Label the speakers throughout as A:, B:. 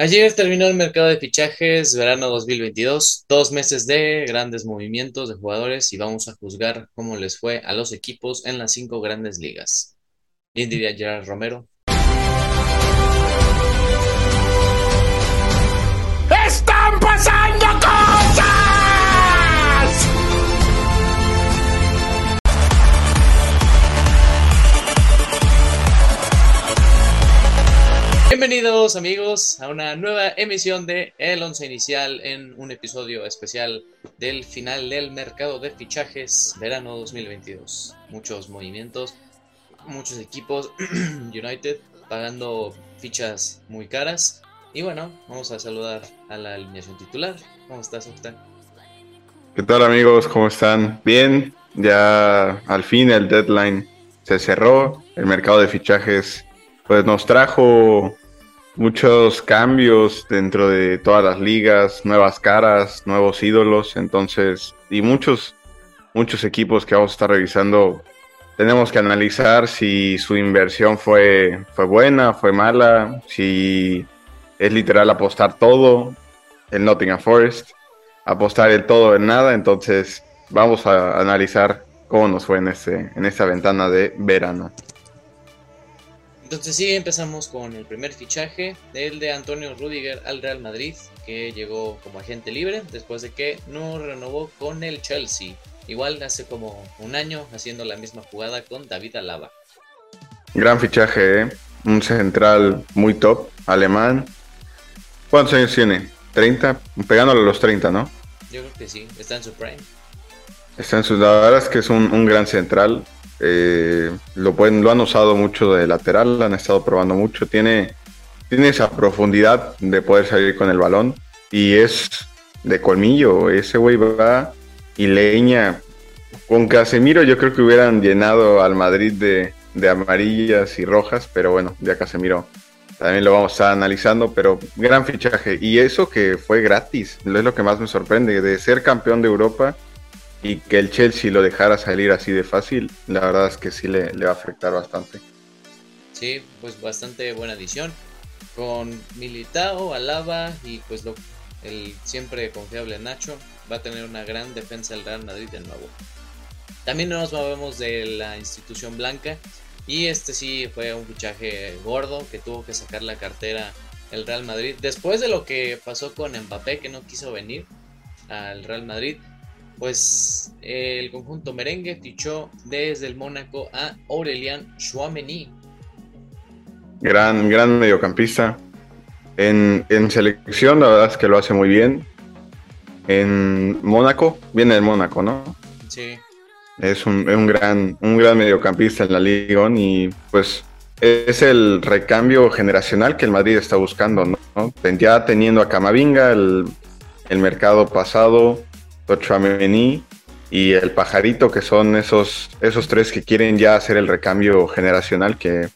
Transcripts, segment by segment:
A: Ayer terminó el mercado de fichajes verano 2022, dos meses de grandes movimientos de jugadores y vamos a juzgar cómo les fue a los equipos en las cinco grandes ligas. ¿Quién diría Gerard Romero? Bienvenidos amigos a una nueva emisión de El Once Inicial en un episodio especial del final del mercado de fichajes verano 2022. Muchos movimientos, muchos equipos United pagando fichas muy caras. Y bueno, vamos a saludar a la alineación titular. ¿Cómo estás, Octán?
B: ¿Qué tal amigos? ¿Cómo están? Bien, ya al fin el deadline se cerró. El mercado de fichajes pues nos trajo muchos cambios dentro de todas las ligas, nuevas caras, nuevos ídolos, entonces, y muchos, muchos equipos que vamos a estar revisando. Tenemos que analizar si su inversión fue, fue buena, fue mala, si es literal apostar todo en Nottingham Forest, apostar el todo en nada, entonces vamos a analizar cómo nos fue en, este, en esta ventana de verano.
A: Entonces sí, empezamos con el primer fichaje, el de Antonio Rudiger al Real Madrid, que llegó como agente libre después de que no renovó con el Chelsea. Igual hace como un año haciendo la misma jugada con David Alaba.
B: Gran fichaje, ¿eh? un central muy top, alemán. ¿Cuántos años tiene? ¿30? Pegándole a los 30, ¿no?
A: Yo creo que sí, está en su prime.
B: Está en su... La verdad es que es un, un gran central. Eh, lo, pueden, lo han usado mucho de lateral, han estado probando mucho. Tiene, tiene esa profundidad de poder salir con el balón y es de colmillo. Ese güey va y leña. Con Casemiro yo creo que hubieran llenado al Madrid de, de amarillas y rojas, pero bueno, ya Casemiro también lo vamos a estar analizando, pero gran fichaje. Y eso que fue gratis, es lo que más me sorprende, de ser campeón de Europa y que el Chelsea lo dejara salir así de fácil, la verdad es que sí le, va a afectar bastante.
A: Sí, pues bastante buena adición. Con Militao, Alaba y pues lo, el siempre confiable Nacho, va a tener una gran defensa el Real Madrid de nuevo. También nos movemos de la institución blanca y este sí fue un fichaje gordo que tuvo que sacar la cartera el Real Madrid. Después de lo que pasó con Mbappé que no quiso venir al Real Madrid, pues el conjunto merengue fichó desde el Mónaco a Aurelian Chouameni.
B: Gran, gran mediocampista. En, selección, la verdad es que lo hace muy bien. En Mónaco, viene del Mónaco, ¿no?
A: Sí.
B: Es un, gran, un gran mediocampista en la Liga y pues es el recambio generacional que el Madrid está buscando, ¿no? Ya teniendo a Camavinga el, el mercado pasado, Chouameni y el pajarito, que son esos, esos tres que quieren ya hacer el recambio generacional que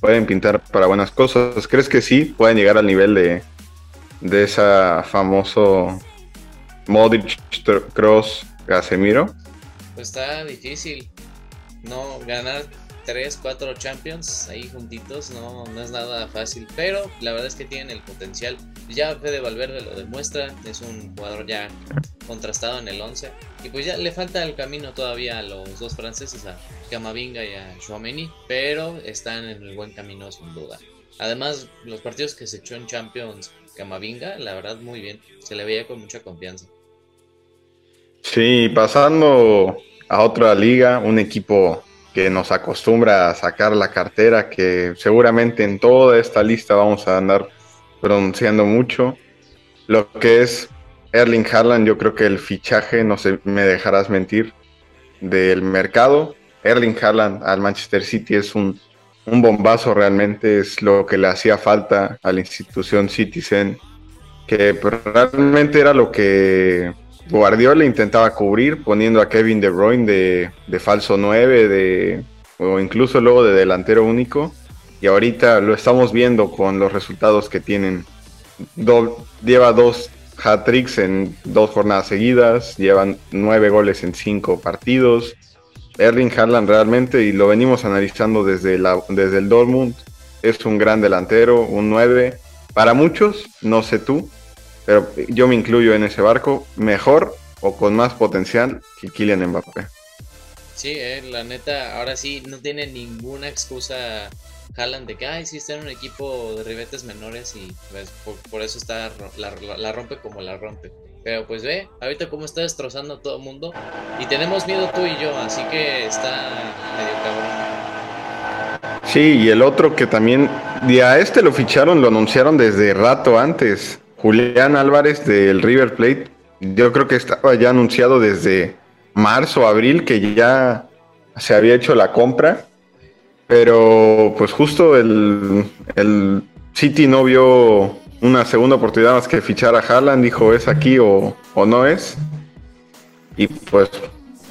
B: pueden pintar para buenas cosas. ¿Crees que sí pueden llegar al nivel de, de esa famoso Modric Cross Casemiro?
A: Pues está difícil. No ganar 3, 4 Champions ahí juntitos no, no es nada fácil, pero la verdad es que tienen el potencial. Ya Fede Valverde lo demuestra, es un jugador ya contrastado en el 11 y pues ya le falta el camino todavía a los dos franceses, a Camavinga y a Chouameni, pero están en el buen camino sin duda. Además, los partidos que se echó en Champions Camavinga, la verdad muy bien, se le veía con mucha confianza.
B: Sí, pasando a otra liga, un equipo que nos acostumbra a sacar la cartera, que seguramente en toda esta lista vamos a andar pronunciando mucho. Lo que es Erling Haaland, yo creo que el fichaje, no sé, me dejarás mentir, del mercado. Erling Haaland al Manchester City es un, un bombazo realmente, es lo que le hacía falta a la institución Citizen, que realmente era lo que Guardiola intentaba cubrir poniendo a Kevin De Bruyne de, falso 9 de, o incluso luego de delantero único. Y ahorita lo estamos viendo con los resultados que tienen. lleva dos hat-tricks en dos jornadas seguidas, llevan nueve goles en cinco partidos. Erling Haaland realmente, y lo venimos analizando desde, desde el Dortmund, es un gran delantero, un 9 para muchos, no sé tú, pero yo me incluyo en ese barco, mejor o con más potencial que Kylian Mbappé.
A: Sí, eh, la neta, ahora sí no tiene ninguna excusa Haaland de que, ay, sí está en un equipo de ribetes menores y pues, por, eso está la, rompe como la rompe. Pero pues ve, ahorita cómo está destrozando a todo el mundo y tenemos miedo tú y yo, así que está medio cabrón.
B: Sí, y el otro que también, y a este lo ficharon, lo anunciaron desde rato antes, Julián Álvarez del River Plate, yo creo que estaba ya anunciado desde marzo, abril, que ya se había hecho la compra. Pero pues justo el, el City no vio una segunda oportunidad más que fichar a Haaland, dijo es aquí o, no es. Y pues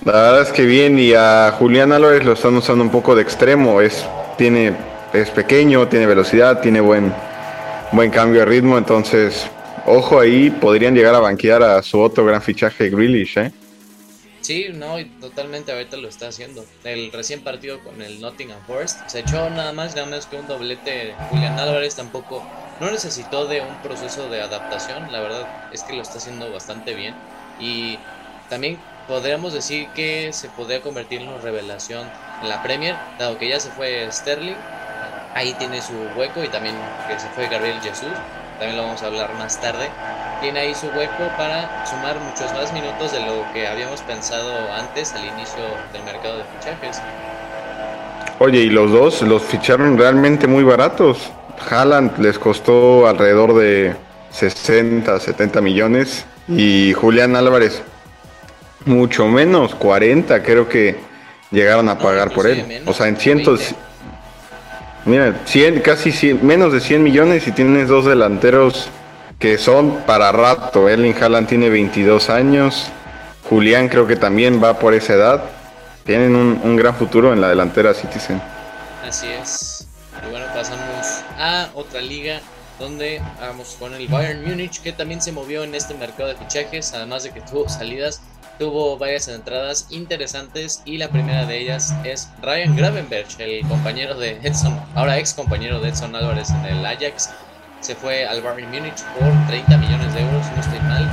B: la verdad es que bien, y a Julián Álvarez lo están usando un poco de extremo, es, tiene, es pequeño, tiene velocidad, tiene buen, buen cambio de ritmo, entonces ojo ahí, podrían llegar a banquear a su otro gran fichaje Grealish, ¿eh?
A: Sí, no, totalmente ahorita lo está haciendo. El recién partido con el Nottingham Forest se echó nada más, nada menos que un doblete. Julián Álvarez tampoco no necesitó de un proceso de adaptación, la verdad es que lo está haciendo bastante bien. Y también podríamos decir que se podría convertir en una revelación en la Premier, dado que ya se fue Sterling, ahí tiene su hueco y también que se fue Gabriel Jesús, también lo vamos a hablar más tarde tiene ahí su hueco para sumar muchos más minutos de lo que habíamos pensado antes al inicio del mercado de fichajes.
B: Oye, y los dos los ficharon realmente muy baratos. Haaland les costó alrededor de 60, 70 millones y Julián Álvarez mucho menos, 40 creo que llegaron a pagar por él. o sea, en cientos... Mira, 100, casi 100, menos de 100 millones y tienes dos delanteros que son para rato. Erling Haaland tiene 22 años, Julián creo que también va por esa edad. Tienen un, gran futuro en la delantera Citizen.
A: Así es. Y bueno, pasamos a otra liga donde vamos con el Bayern Múnich que también se movió en este mercado de fichajes, además de que tuvo salidas, tuvo varias entradas interesantes y la primera de ellas es Ryan Gravenberch, el compañero de Edson, ahora ex compañero de Edson Álvarez en el Ajax, se fue al Bayern Múnich por 30 millones de euros, no estoy mal.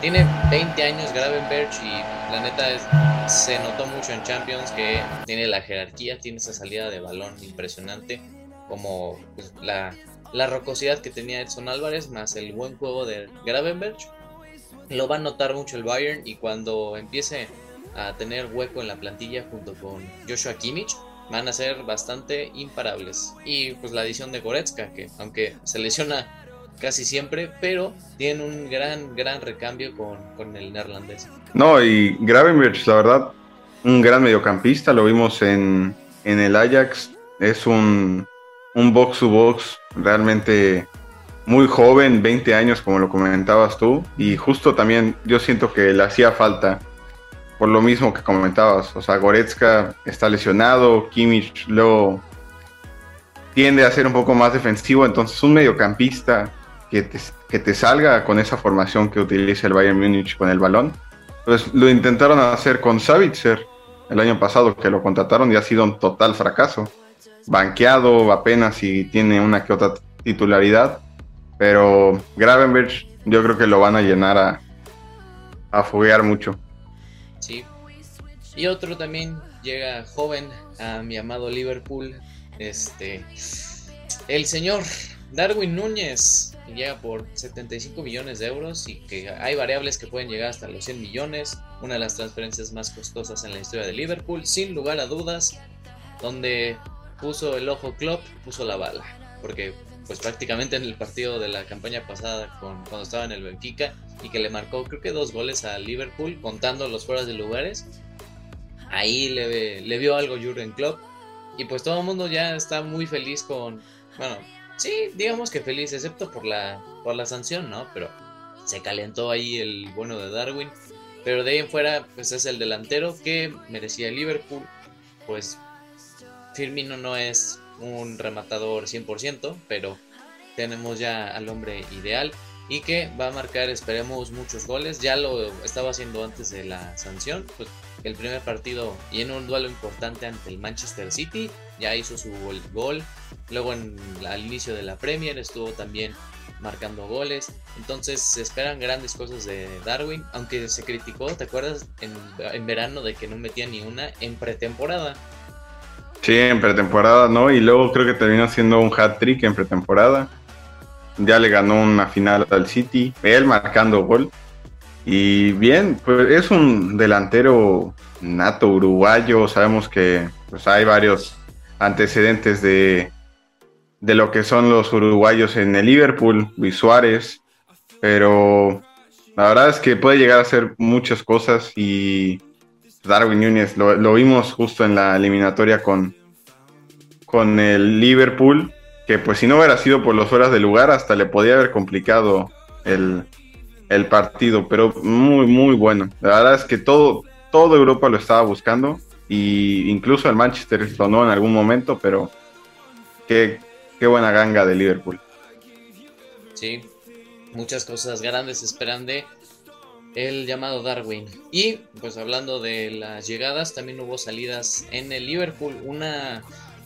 A: Tiene 20 años Gravenberch y la neta se notó mucho en Champions que tiene la jerarquía, tiene esa salida de balón impresionante, como pues, la, la rocosidad que tenía Edson Álvarez más el buen juego de Gravenberch. Lo va a notar mucho el Bayern y cuando empiece a tener hueco en la plantilla junto con Joshua Kimmich, van a ser bastante imparables. Y pues la adición de Goretzka, que aunque se lesiona casi siempre, pero tiene un gran, gran recambio con, el neerlandés.
B: No, y Gravenberch, la verdad, un gran mediocampista, lo vimos en, en el Ajax, es un, un box to box realmente muy joven, 20 años como lo comentabas tú, y justo también yo siento que le hacía falta por lo mismo que comentabas. O sea, Goretzka está lesionado, Kimmich luego tiende a ser un poco más defensivo, entonces un mediocampista que te, que te salga con esa formación que utiliza el Bayern Múnich con el balón. Pues lo intentaron hacer con Savitzer el año pasado, que lo contrataron y ha sido un total fracaso. Banqueado apenas y tiene una que otra titularidad, pero Gravenberch yo creo que lo van a llenar a, a foguear mucho.
A: Y otro también llega joven a mi amado Liverpool. Este. El señor Darwin Núñez llega por 75 millones de euros y que hay variables que pueden llegar hasta los 100 millones. Una de las transferencias más costosas en la historia de Liverpool, sin lugar a dudas, donde puso el ojo Klopp, puso la bala. Porque pues prácticamente en el partido de la campaña pasada con, cuando estaba en el Benfica y que le marcó creo que dos goles a Liverpool contando los fueras de lugares. Ahí le, le vio algo Jurgen Klopp y pues todo el mundo ya está muy feliz con, bueno, sí, digamos que feliz excepto por la, por la sanción, ¿no? Pero se calentó ahí el bueno de Darwin. Pero de ahí en fuera, pues es el delantero que merecía Liverpool. Pues Firmino no es un rematador 100%, pero tenemos ya al hombre ideal y que va a marcar, esperemos, muchos goles. Ya lo estaba haciendo antes de la sanción, pues el primer partido y en un duelo importante ante el Manchester City, ya hizo su gol. Luego en, al inicio de la Premier estuvo también marcando goles. Entonces se esperan grandes cosas de Darwin, aunque se criticó, ¿te acuerdas? En, verano de que no metía ni una en pretemporada.
B: Sí, en pretemporada, ¿no? Y luego creo que terminó siendo un hat trick en pretemporada. Ya le ganó una final al City, él marcando gol. Y bien, pues es un delantero nato uruguayo. Sabemos que pues, hay varios antecedentes de, de lo que son los uruguayos en el Liverpool, Luis Suárez, pero la verdad es que puede llegar a hacer muchas cosas y Darwin Núñez lo, vimos justo en la eliminatoria con, con el Liverpool, que pues si no hubiera sido por los horas de lugar hasta le podía haber complicado el, el partido, pero muy muy bueno. La verdad es que todo, todo Europa lo estaba buscando y incluso el Manchester sonó en algún momento, pero que Qué buena ganga de Liverpool.
A: Sí, muchas cosas grandes esperan de el llamado Darwin. Y pues hablando de las llegadas, también hubo salidas en el Liverpool. Una,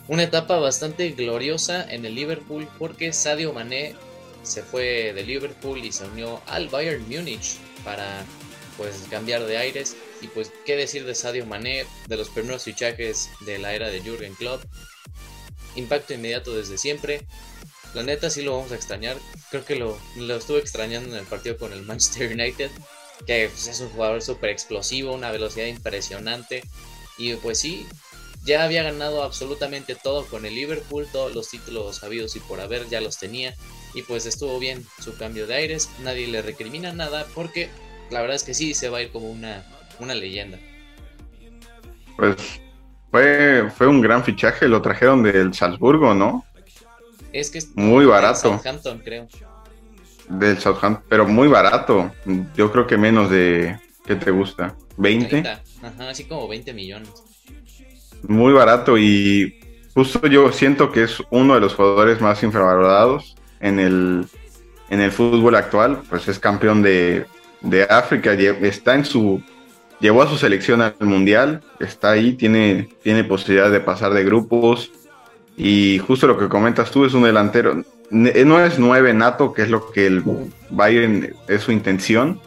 A: una etapa bastante gloriosa en el Liverpool porque Sadio Mané se fue de Liverpool y se unió al Bayern Múnich para pues cambiar de aires. Y pues qué decir de Sadio Mané, de los primeros fichajes de la era de Jürgen Klopp impacto inmediato desde siempre. La neta sí lo vamos a extrañar. Creo que lo, lo estuve extrañando en el partido con el Manchester United. Que pues, es un jugador súper explosivo, una velocidad impresionante. Y pues sí, ya había ganado absolutamente todo con el Liverpool. Todos los títulos habidos y por haber ya los tenía. Y pues estuvo bien su cambio de aires. Nadie le recrimina nada porque la verdad es que sí se va a ir como una, una leyenda.
B: Pues fue, fue un gran fichaje, lo trajeron del Salzburgo, ¿no?
A: Es que es
B: muy barato.
A: Southampton, creo.
B: Del Southampton, pero muy barato. Yo creo que menos de. ¿Qué te gusta? ¿20?
A: Ajá, así como 20 millones.
B: Muy barato y justo yo siento que es uno de los jugadores más infravalorados en el, en el fútbol actual. Pues es campeón de, de África, está en su Llevó a su selección al mundial, está ahí, tiene, tiene posibilidad de pasar de grupos. Y justo lo que comentas tú, es un delantero. No es nueve nato, que es lo que el Bayern es su intención,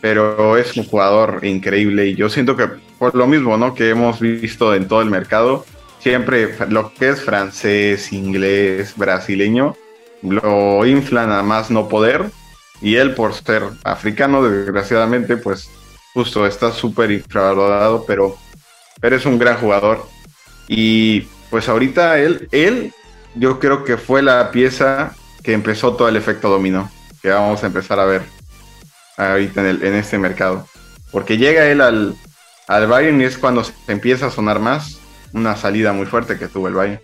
B: pero es un jugador increíble. Y yo siento que por lo mismo ¿no? que hemos visto en todo el mercado, siempre lo que es francés, inglés, brasileño, lo inflan a más no poder. Y él, por ser africano, desgraciadamente, pues justo está súper infravalorado, pero, pero es un gran jugador. Y pues ahorita él, él, yo creo que fue la pieza que empezó todo el efecto dominó, que vamos a empezar a ver ahorita en, el, en este mercado. Porque llega él al, al Bayern y es cuando se empieza a sonar más una salida muy fuerte que tuvo el Bayern.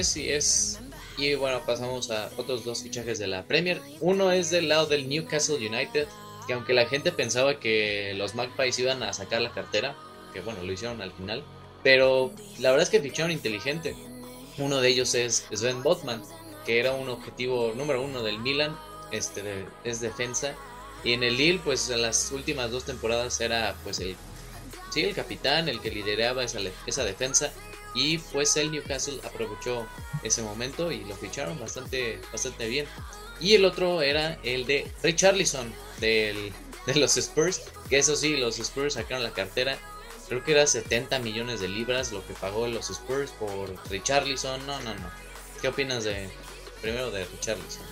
A: Sí, es. Y bueno, pasamos a otros dos fichajes de la Premier. Uno es del lado del Newcastle United, que aunque la gente pensaba que los Magpies iban a sacar la cartera, que bueno, lo hicieron al final, pero la verdad es que ficharon inteligente. Uno de ellos es Sven Botman, que era un objetivo número uno del Milan, este es defensa. Y en el Lille, pues las últimas dos temporadas era pues el, sí, el capitán, el que lideraba esa, esa defensa. Y pues el Newcastle aprovechó ese momento y lo ficharon bastante, bastante bien. Y el otro era el de Richarlison del, de los Spurs, que eso sí, los Spurs sacaron la cartera. Creo que era 70 millones de libras lo que pagó los Spurs por Richarlison. No, no, no. ¿Qué opinas de primero de Richarlison?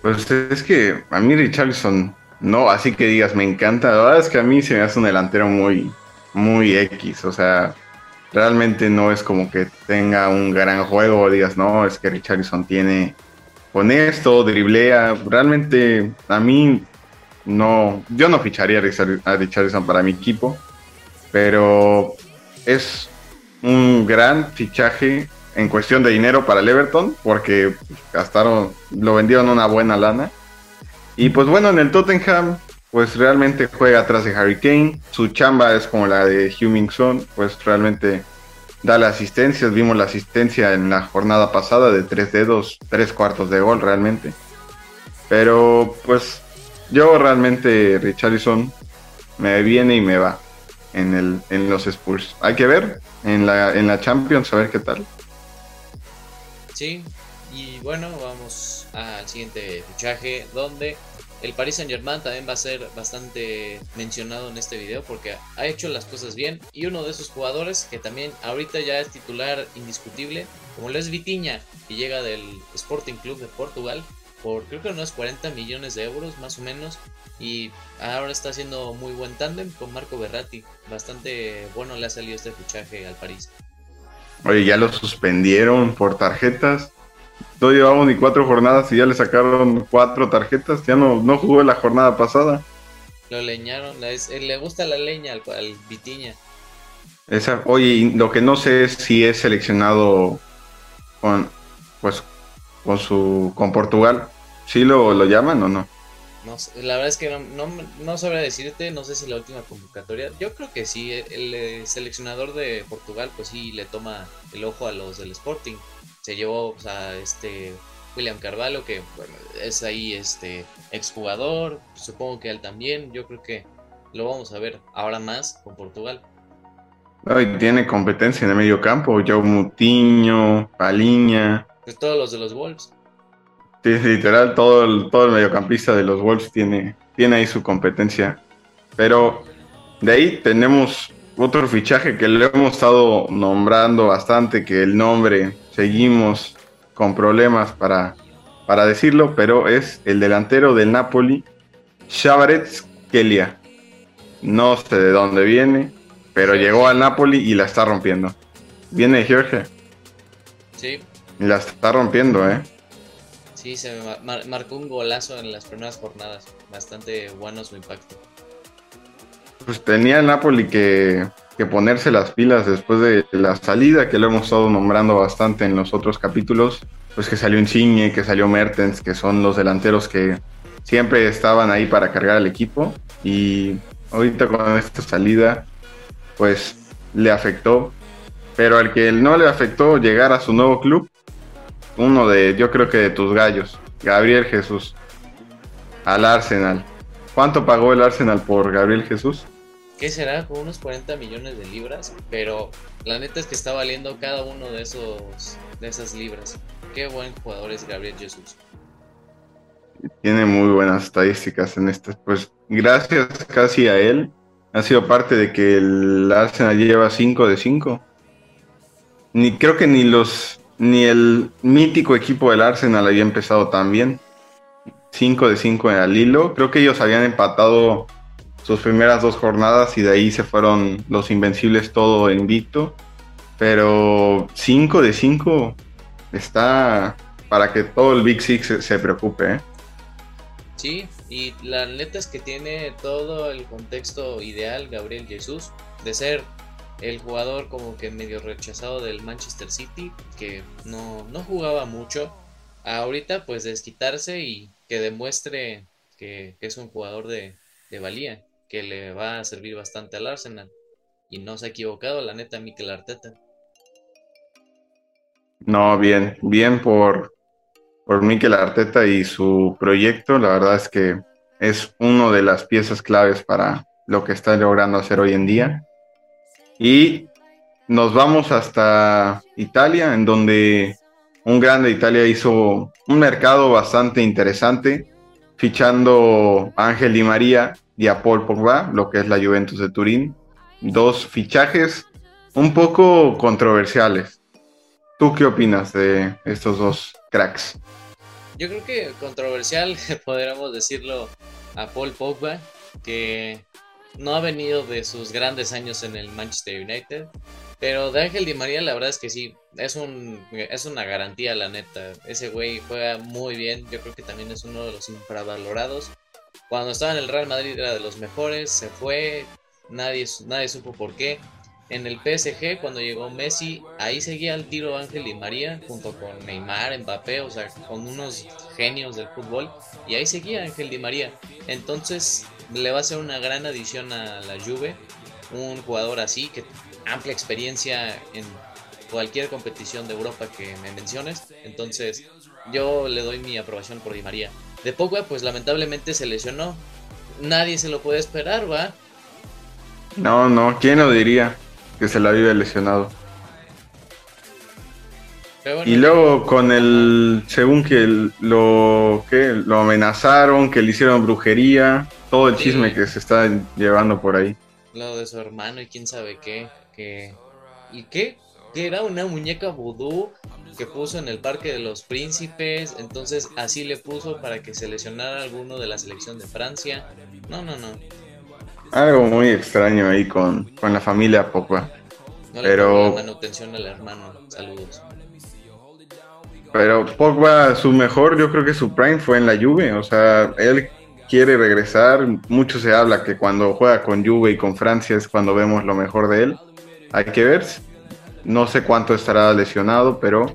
B: Pues es que a mí Richarlison no, así que digas, me encanta. La verdad es que a mí se me hace un delantero muy, muy X. O sea, realmente no es como que tenga un gran juego. Digas, no, es que Richarlison tiene esto, driblea. Realmente a mí no, yo no ficharía a Richardson para mi equipo, pero es un gran fichaje en cuestión de dinero para el Everton, porque gastaron, lo vendieron una buena lana. Y pues bueno, en el Tottenham, pues realmente juega atrás de Harry Kane. Su chamba es como la de Hummingson, pues realmente da las asistencias. Vimos la asistencia en la jornada pasada de tres dedos, tres cuartos de gol realmente. Pero pues yo realmente Richarlison me viene y me va en, el, en los Spurs. Hay que ver en la, en la Champions a ver qué tal.
A: Sí, Y bueno, vamos al siguiente fichaje donde el Paris Saint Germain también va a ser bastante mencionado en este video porque ha hecho las cosas bien y uno de esos jugadores que también ahorita ya es titular indiscutible, como lo es Vitiña, que llega del Sporting Club de Portugal por creo que unos 40 millones de euros más o menos y ahora está haciendo muy buen tándem con Marco Berratti, bastante bueno le ha salido este fichaje al París.
B: Oye, ya lo suspendieron por tarjetas no llevamos ni cuatro jornadas y ya le sacaron cuatro tarjetas. Ya no, no jugó la jornada pasada.
A: Lo leñaron. le gusta la leña al, Vitiña.
B: Esa, oye, lo que no sé es si es seleccionado con, pues, con su, con Portugal. ¿Sí lo, lo llaman o no?
A: No, la verdad es que no, no, no sabré decirte, no sé si la última convocatoria, yo creo que sí, el, el, seleccionador de Portugal pues sí le toma el ojo a los del Sporting se llevó a este William Carvalho, que es ahí este exjugador, supongo que él también, yo creo que lo vamos a ver ahora más con Portugal.
B: tiene competencia en el medio campo, Joe Mutiño, Paliña.
A: Todos los de los Wolves.
B: Sí, literal, todo el, todo el mediocampista de los Wolves tiene, tiene ahí su competencia. Pero de ahí tenemos otro fichaje que le hemos estado nombrando bastante, que el nombre seguimos con problemas para, para decirlo, pero es el delantero del Napoli, Shabarets Kelia. No sé de dónde viene, pero llegó al Napoli y la está rompiendo. Viene Jorge.
A: Sí.
B: Y la está rompiendo, ¿eh?
A: Sí, se marcó un golazo en las primeras jornadas. Bastante bueno su impacto.
B: Pues tenía el Napoli que que ponerse las pilas después de la salida, que lo hemos estado nombrando bastante en los otros capítulos, pues que salió Insigne, que salió Mertens, que son los delanteros que siempre estaban ahí para cargar al equipo y ahorita con esta salida pues le afectó, pero al que no le afectó llegar a su nuevo club, uno de yo creo que de tus gallos, Gabriel Jesús, al Arsenal. ¿Cuánto pagó el Arsenal por Gabriel Jesús?
A: ¿qué será? Con unos 40 millones de libras, pero la neta es que está valiendo cada uno de esos de esas libras. Qué buen jugador es Gabriel Jesús.
B: Tiene muy buenas estadísticas en este. Pues gracias casi a él, ha sido parte de que el Arsenal lleva 5 de 5. Ni creo que ni los ni el mítico equipo del Arsenal había empezado tan bien. 5 de 5 en el hilo. Creo que ellos habían empatado sus primeras dos jornadas y de ahí se fueron los invencibles todo invicto. Pero 5 de 5 está para que todo el Big Six se, preocupe. ¿eh?
A: Sí, y la neta es que tiene todo el contexto ideal Gabriel Jesús de ser el jugador como que medio rechazado del Manchester City, que no, jugaba mucho. Ahorita pues desquitarse y que demuestre que, es un jugador de, de valía que le va a servir bastante al Arsenal. Y no se ha equivocado, la neta, Mikel Arteta.
B: No, bien, bien por, por Mikel Arteta y su proyecto. La verdad es que es una de las piezas claves para lo que está logrando hacer hoy en día. Y nos vamos hasta Italia, en donde un grande Italia hizo un mercado bastante interesante, fichando a Ángel Di María y a Paul Pogba, lo que es la Juventus de Turín. Dos fichajes un poco controversiales. ¿Tú qué opinas de estos dos cracks?
A: Yo creo que controversial, podríamos decirlo, a Paul Pogba, que no ha venido de sus grandes años en el Manchester United. Pero de Ángel Di María, la verdad es que sí, es, un, es una garantía, la neta. Ese güey juega muy bien. Yo creo que también es uno de los infravalorados. Cuando estaba en el Real Madrid era de los mejores, se fue, nadie, nadie supo por qué. En el PSG, cuando llegó Messi, ahí seguía el tiro Ángel y María, junto con Neymar, Mbappé, o sea, con unos genios del fútbol. Y ahí seguía Ángel Di María. Entonces, le va a ser una gran adición a la Juve. Un jugador así, que amplia experiencia en cualquier competición de Europa que me menciones. Entonces, yo le doy mi aprobación por Di María. De Pogba, pues lamentablemente se lesionó. Nadie se lo puede esperar, ¿va?
B: No, no, ¿quién lo diría que se la vive lesionado? y luego con el, según que lo, que lo amenazaron, que le hicieron brujería, todo el chisme que se está llevando por ahí.
A: Lo de su hermano y quién sabe qué, que ¿y qué? Que era una muñeca vudú que puso en el Parque de los Príncipes, entonces así le puso para que seleccionara alguno de la selección de Francia. No, no, no.
B: Algo muy extraño ahí con, con la familia Pogba.
A: No le Pero... manutención al hermano. Saludos.
B: Pero Pogba, su mejor, yo creo que su prime fue en la Juve. O sea, él quiere regresar. Mucho se habla que cuando juega con Juve y con Francia es cuando vemos lo mejor de él. Hay que ver. No sé cuánto estará lesionado, pero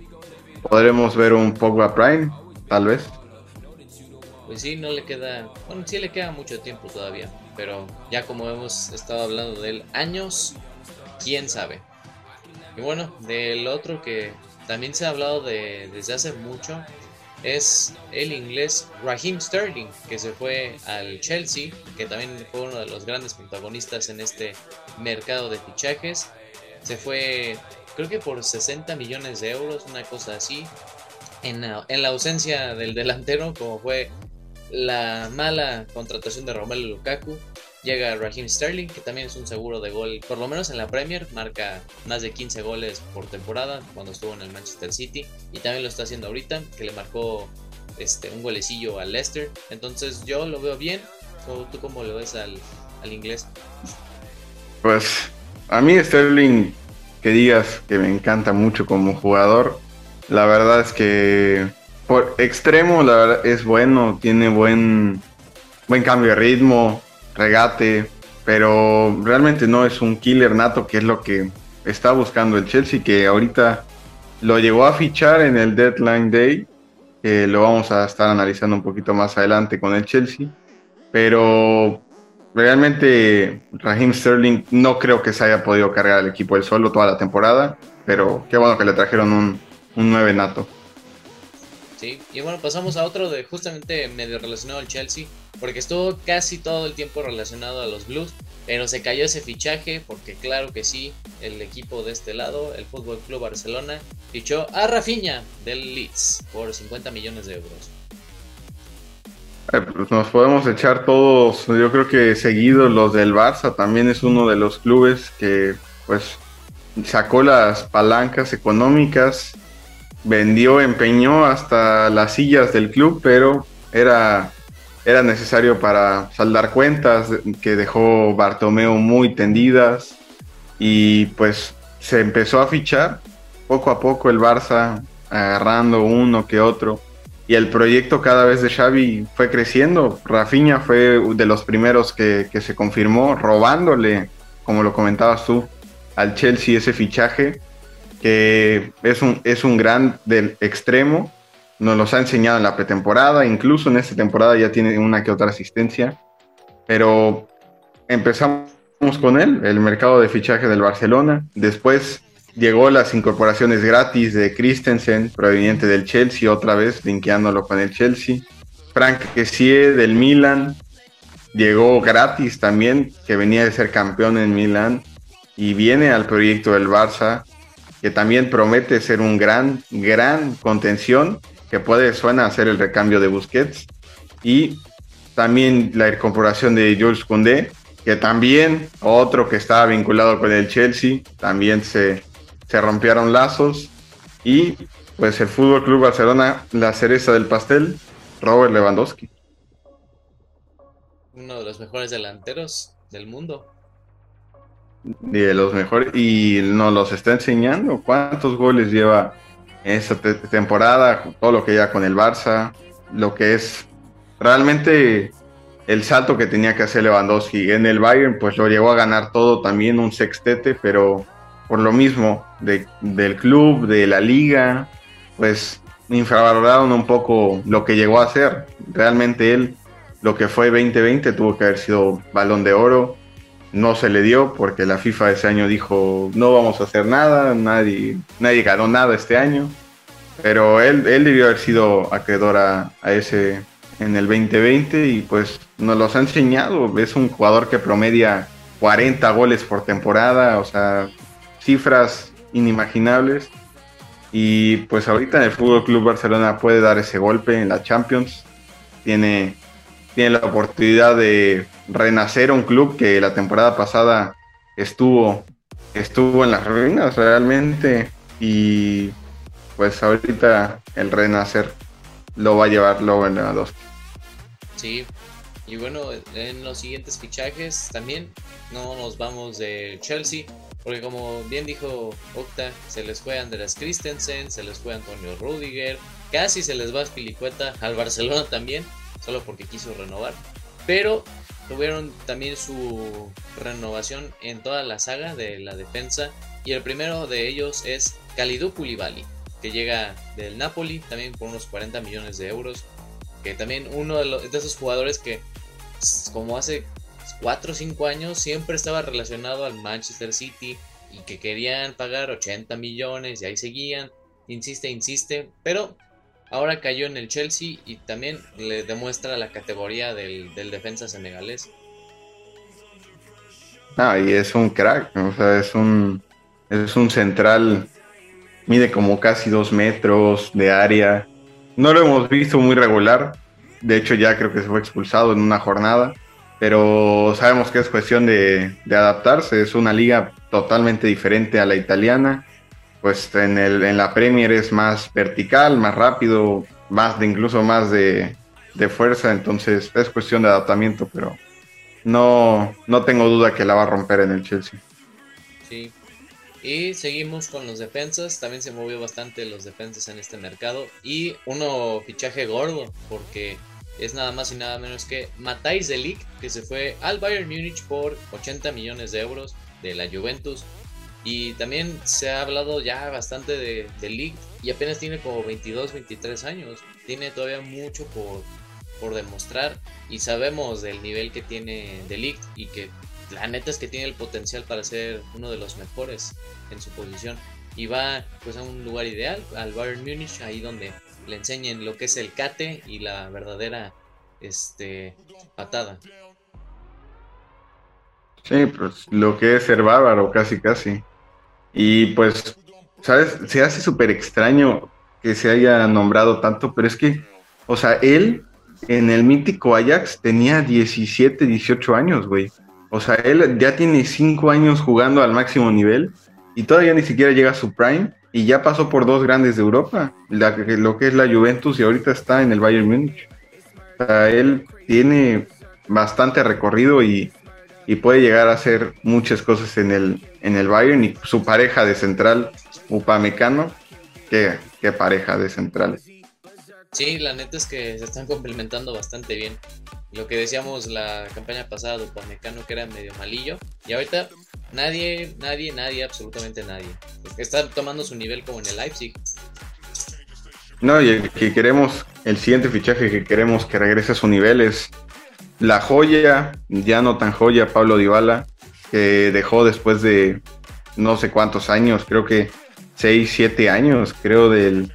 B: podremos ver un Pogba Prime, tal vez.
A: Pues sí, no le queda. Bueno, sí le queda mucho tiempo todavía. Pero ya como hemos estado hablando de él años, quién sabe. Y bueno, del otro que también se ha hablado de, desde hace mucho es el inglés Raheem Sterling, que se fue al Chelsea, que también fue uno de los grandes protagonistas en este mercado de fichajes. Se fue, creo que por 60 millones de euros, una cosa así. En, en la ausencia del delantero, como fue la mala contratación de Romelu Lukaku, Llega Raheem Sterling, que también es un seguro de gol, por lo menos en la Premier, marca más de 15 goles por temporada cuando estuvo en el Manchester City y también lo está haciendo ahorita, que le marcó este, un golecillo al Leicester. Entonces yo lo veo bien. ¿Tú cómo lo ves al, inglés?
B: Pues a mí Sterling, que digas que me encanta mucho como jugador, la verdad es que por extremo la verdad es bueno, tiene buen, buen cambio de ritmo, regate, pero realmente no es un killer nato, que es lo que está buscando el Chelsea, que ahorita lo llegó a fichar en el Deadline Day, que lo vamos a estar analizando un poquito más adelante con el Chelsea, pero realmente Raheem Sterling no creo que se haya podido cargar el equipo del solo toda la temporada, pero qué bueno que le trajeron un, un 9 nato.
A: Y bueno, pasamos a otro de justamente medio relacionado al Chelsea, porque estuvo casi todo el tiempo relacionado a los Blues, pero se cayó ese fichaje porque claro que sí, el equipo de este lado, el Fútbol Club Barcelona, fichó a Rafinha del Leeds por 50 millones de euros.
B: Eh, pues nos podemos echar todos, yo creo que seguidos los del Barça, también es uno de los clubes que pues sacó las palancas económicas, vendió, empeñó hasta las sillas del club, pero era era necesario para saldar cuentas que dejó Bartomeo muy tendidas y pues se empezó a fichar poco a poco el Barça agarrando uno que otro y el proyecto cada vez de Xavi fue creciendo. Rafinha fue de los primeros que, que se confirmó robándole, como lo comentabas tú, al Chelsea ese fichaje que es un, es un gran del extremo nos los ha enseñado en la pretemporada, incluso en esta temporada ya tiene una que otra asistencia, pero empezamos con él, el mercado de fichaje del Barcelona, después llegó las incorporaciones gratis de Christensen, proveniente del Chelsea, otra vez linkeándolo con el Chelsea, Frank Kessie del Milan, llegó gratis también, que venía de ser campeón en Milan, y viene al proyecto del Barça, que también promete ser un gran, gran contención que puede, suena a ser el recambio de Busquets. Y también la incorporación de Jules Koundé, que también otro que estaba vinculado con el Chelsea, también se, se rompieron lazos. Y pues el Fútbol Club Barcelona, la cereza del pastel, Robert Lewandowski.
A: Uno de los mejores delanteros del mundo.
B: De los mejores, y nos los está enseñando. ¿Cuántos goles lleva esta temporada, todo lo que ya con el Barça, lo que es realmente el salto que tenía que hacer Lewandowski en el Bayern, pues lo llegó a ganar todo también un sextete, pero por lo mismo del club, de la liga, pues infravaloraron un poco lo que llegó a hacer. Realmente él, lo que fue 2020, tuvo que haber sido balón de oro. No se le dio porque la FIFA ese año dijo no vamos a hacer nada, nadie, nadie ganó nada este año. Pero él, él debió haber sido acreedor a, ese en el 2020 y pues nos los ha enseñado. Es un jugador que promedia 40 goles por temporada, o sea, cifras inimaginables. Y pues ahorita en el Fútbol Club Barcelona puede dar ese golpe en la Champions. Tiene, tiene la oportunidad de renacer un club que la temporada pasada estuvo, estuvo en las ruinas realmente. Y pues ahorita el renacer lo va a llevar luego en Lewandowski.
A: Sí, y bueno, en los siguientes fichajes también no nos vamos de Chelsea, porque como bien dijo Octa, se les fue Andreas Christensen, se les fue Antonio Rudiger, casi se les va Spilicueta al Barcelona también, solo porque quiso renovar, pero tuvieron también su renovación en toda la saga de la defensa, y el primero de ellos es Kalidou Koulibaly, que llega del Napoli, también por unos 40 millones de euros, que también uno de, de esos jugadores que como hace 4 o 5 años siempre estaba relacionado al Manchester City y que querían pagar 80 millones y ahí seguían, insiste, insiste, pero ahora cayó en el Chelsea y también le demuestra la categoría del, defensa senegalés.
B: Ah, y es un crack, o sea, es un, es un central, mide como casi dos metros de área. No lo hemos visto muy regular, de hecho, ya creo que se fue expulsado en una jornada. Pero sabemos que es cuestión de, adaptarse. Es una liga totalmente diferente a la italiana. Pues en, el, en la Premier es más vertical, más rápido, más de incluso más de, fuerza. Entonces es cuestión de adaptamiento, pero no, no tengo duda que la va a romper en el Chelsea.
A: Sí. Y seguimos con los defensas. También se movió bastante los defensas en este mercado. Y uno fichaje gordo, porque es nada más y nada menos que Matthijs de que se fue al Bayern Múnich por 80 millones de euros de la Juventus. Y también se ha hablado ya bastante de, de y apenas tiene como 22, 23 años. Tiene todavía mucho por, por demostrar y sabemos del nivel que tiene de y que la neta es que tiene el potencial para ser uno de los mejores en su posición. Y va pues a un lugar ideal, al Bayern Múnich, ahí donde le enseñen lo que es el cate y la verdadera este, patada.
B: Sí, pues lo que es ser bárbaro, casi, casi. Y pues, ¿sabes? Se hace súper extraño que se haya nombrado tanto, pero es que, o sea, él en el mítico Ajax tenía 17, 18 años, güey. O sea, él ya tiene 5 años jugando al máximo nivel y todavía ni siquiera llega a su prime y ya pasó por dos grandes de Europa, lo que es la Juventus y ahorita está en el Bayern Múnich. O sea, él tiene bastante recorrido y, puede llegar a hacer muchas cosas en el, en el Bayern y su pareja de central, Upamecano, qué, qué pareja de central.
A: Sí, la neta es que se están complementando bastante bien. Lo que decíamos la campaña pasada de Upamecano que era medio malillo y ahorita Nadie, nadie, nadie, absolutamente nadie. Está tomando su nivel como en el Leipzig.
B: No, y el que queremos, el siguiente fichaje que queremos que regrese a su nivel es la joya, ya no tan joya, Pablo Dybala, que dejó después de no sé cuántos años, creo que 6, 7 años, creo, de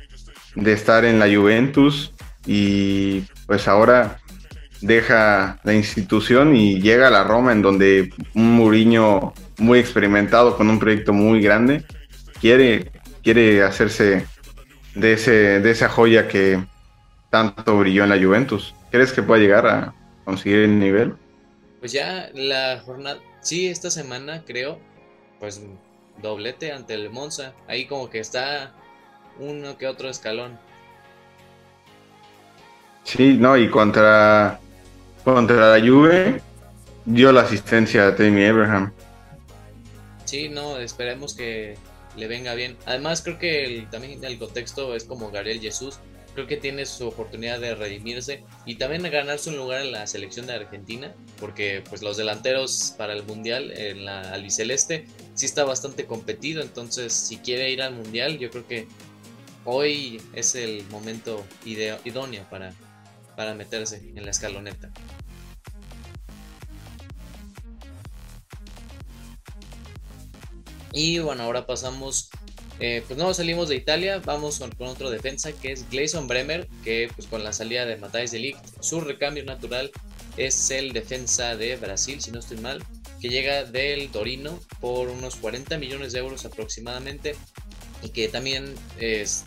B: estar en la Juventus y pues ahora deja la institución y llega a la Roma en donde un Muriño muy experimentado con un proyecto muy grande, quiere, quiere hacerse de, ese, de esa joya que tanto brilló en la Juventus. ¿Crees que pueda llegar a conseguir el nivel?
A: Pues ya la jornada, sí, esta semana creo, pues doblete ante el Monza. Ahí como que está uno que otro escalón.
B: Sí, no, y contra, contra la Juve dio la asistencia a Tammy Abraham.
A: Sí, no, esperemos que le venga bien. Además, creo que el, también el contexto es como Gabriel Jesús. Creo que tiene su oportunidad de redimirse y también ganarse un lugar en la selección de Argentina, porque pues los delanteros para el mundial en la albiceleste sí está bastante competido. Entonces, si quiere ir al mundial, yo creo que hoy es el momento idóneo para, para meterse en la escaloneta. Y bueno, ahora pasamos, eh, pues no salimos de Italia, vamos con, otro defensa que es Gleison Bremer, que pues con la salida de Matthijs de Ligt, su recambio natural es el defensa de Brasil, si no estoy mal, que llega del Torino por unos 40 millones de euros aproximadamente. y que también es,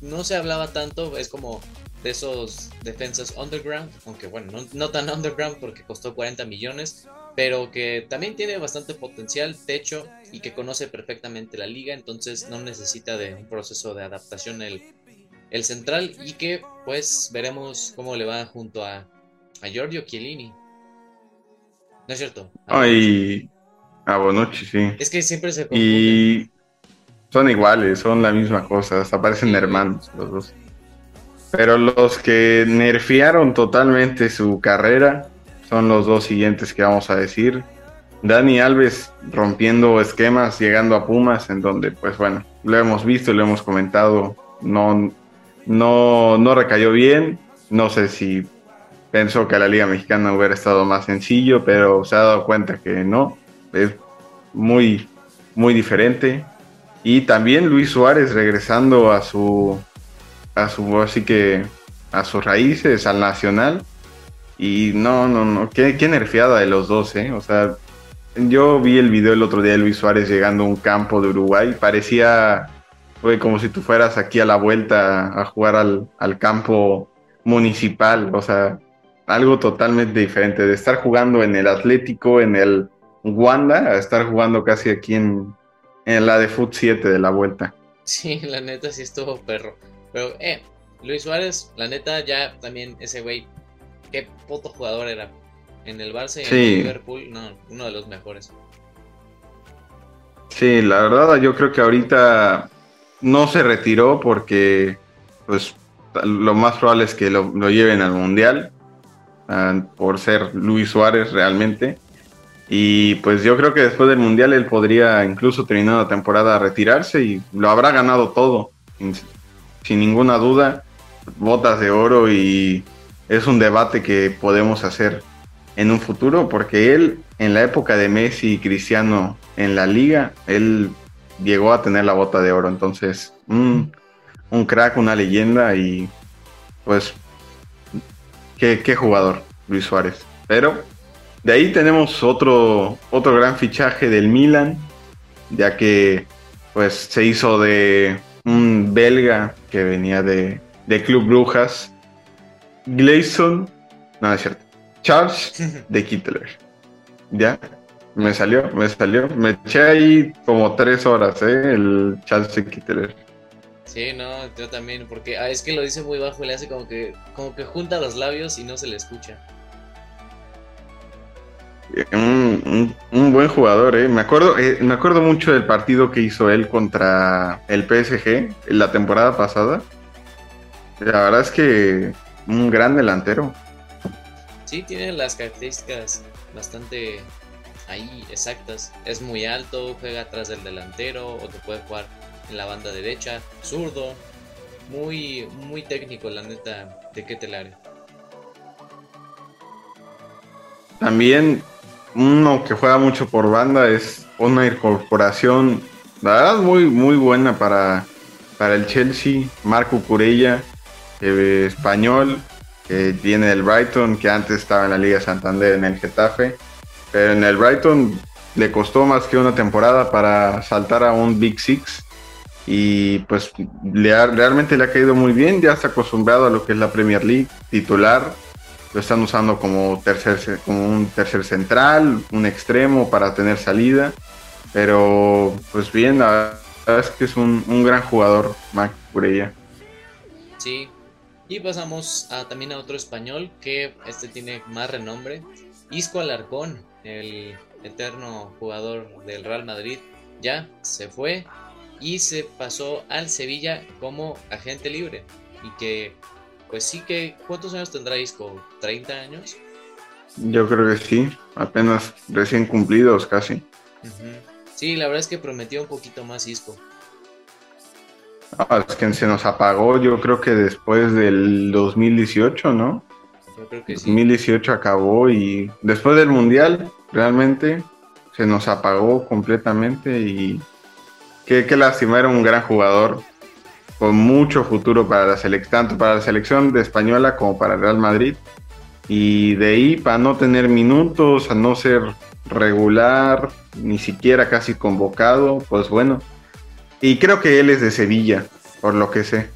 A: no se hablaba tanto, es como de esos defensas underground, aunque bueno, no, tan underground porque costó 40 millones, pero que también tiene bastante potencial, techo y que conoce perfectamente la liga, entonces no necesita de un proceso de adaptación el, el central y que pues veremos cómo le va junto a, a Giorgio Chiellini. ¿No es cierto?
B: Ay, a Bonucci, sí.
A: Es que siempre se
B: Y son iguales, son la misma cosa, hasta parecen hermanos los dos. Pero los que nerfearon totalmente su carrera son los dos siguientes que vamos a decir. Dani Alves rompiendo esquemas, llegando a Pumas, en donde, pues bueno, lo hemos visto, lo hemos comentado, no, no, no recayó bien. No sé si pensó que la Liga Mexicana hubiera estado más sencillo, pero se ha dado cuenta que no. Es muy, muy diferente. Y también Luis Suárez regresando a su a su, así que a sus raíces, al nacional. Y no, no, no, qué, qué nerfeada de los dos, ¿eh? O sea, yo vi el video el otro día de Luis Suárez llegando a un campo de Uruguay, parecía fue como si tú fueras aquí a la vuelta a jugar al, al campo municipal, o sea, algo totalmente diferente de estar jugando en el Atlético, en el Wanda, a estar jugando casi aquí en, en la de Foot 7 de la vuelta.
A: Sí, la neta sí estuvo perro. Pero, eh, Luis Suárez, la neta, ya también ese güey, qué puto jugador era. En el Barça y en Liverpool, no, uno de los mejores.
B: Sí, la verdad, yo creo que ahorita no se retiró porque, pues, lo más probable es que lo, lleven al Mundial, ah, por ser Luis Suárez realmente. Y pues yo creo que después del Mundial él podría incluso terminar la temporada retirarse y lo habrá ganado todo sin ninguna duda, botas de oro y es un debate que podemos hacer en un futuro porque él en la época de Messi y Cristiano en la liga, él llegó a tener la bota de oro, entonces un crack, una leyenda y pues qué, qué jugador Luis Suárez. Pero de ahí tenemos otro, otro gran fichaje del Milan, ya que pues se hizo de un belga que venía de, Club Brujas, Gleison, no, es cierto, Charles de Kittler. ¿Ya? Me salió, me salió. Me eché ahí como tres horas, ¿eh? El Charles de Kittler.
A: Sí, no, yo también, porque ah, es que lo dice muy bajo y le hace como que, como que junta los labios y no se le escucha.
B: Un, buen jugador, ¿eh? Me acuerdo, eh, me acuerdo mucho del partido que hizo él contra el PSG en la temporada pasada. La verdad es que un gran delantero.
A: Sí, tiene las características bastante ahí exactas. Es muy alto, juega atrás del delantero o te puede jugar en la banda derecha, zurdo. Muy, muy técnico, la neta, de qué telario.
B: También uno que juega mucho por banda es una incorporación, la verdad, muy, muy buena para, para el Chelsea. Marco Curella, español, que viene del Brighton, que antes estaba en la Liga Santander en el Getafe. Pero en el Brighton le costó más que una temporada para saltar a un Big Six. Y pues le realmente le ha caído muy bien, ya está acostumbrado a lo que es la Premier League, titular, lo están usando como, tercer, como un tercer central, un extremo para tener salida. Pero pues bien, la verdad es que es un, gran jugador, Mac Curella.
A: Sí, y pasamos a, también a otro español que este tiene más renombre. Isco Alarcón, el eterno jugador del Real Madrid, ya se fue y se pasó al Sevilla como agente libre. Y que pues sí que, ¿cuántos años tendrá Isco? ¿30 años?
B: Yo creo que sí, apenas recién cumplidos casi.
A: Sí, la verdad es que prometió un poquito más Isco.
B: Ah, es que se nos apagó, yo creo que después del 2018, ¿no?
A: Yo creo que
B: 2018 acabó y después del Mundial, realmente se nos apagó completamente y qué, qué lástima, era un gran jugador, con mucho futuro para la selección, tanto para la selección de española como para Real Madrid. Y de ahí, para no tener minutos, a no ser regular, ni siquiera casi convocado, pues bueno, Y creo que él es de Sevilla, por lo que sé.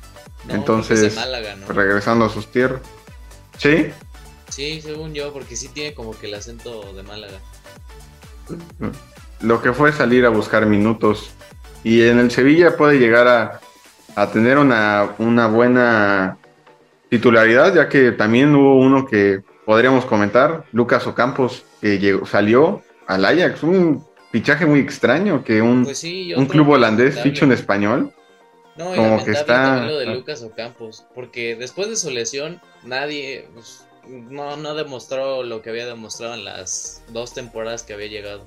B: Entonces, regresando a sus tierras. ¿Sí?
A: Sí, según yo, porque sí tiene como que el acento de Málaga.
B: Lo que fue salir a buscar minutos. Y en el Sevilla puede llegar a, a tener una, una buena titularidad, ya que también hubo uno que podríamos comentar, Lucas Ocampos, que llegó, salió al Ajax, un fichaje muy extraño que un, pues un club holandés ficha en español.
A: No, como que está lo de Lucas Ocampos, porque después de su lesión nadie pues, no, no demostró lo que había demostrado en las dos temporadas que había llegado.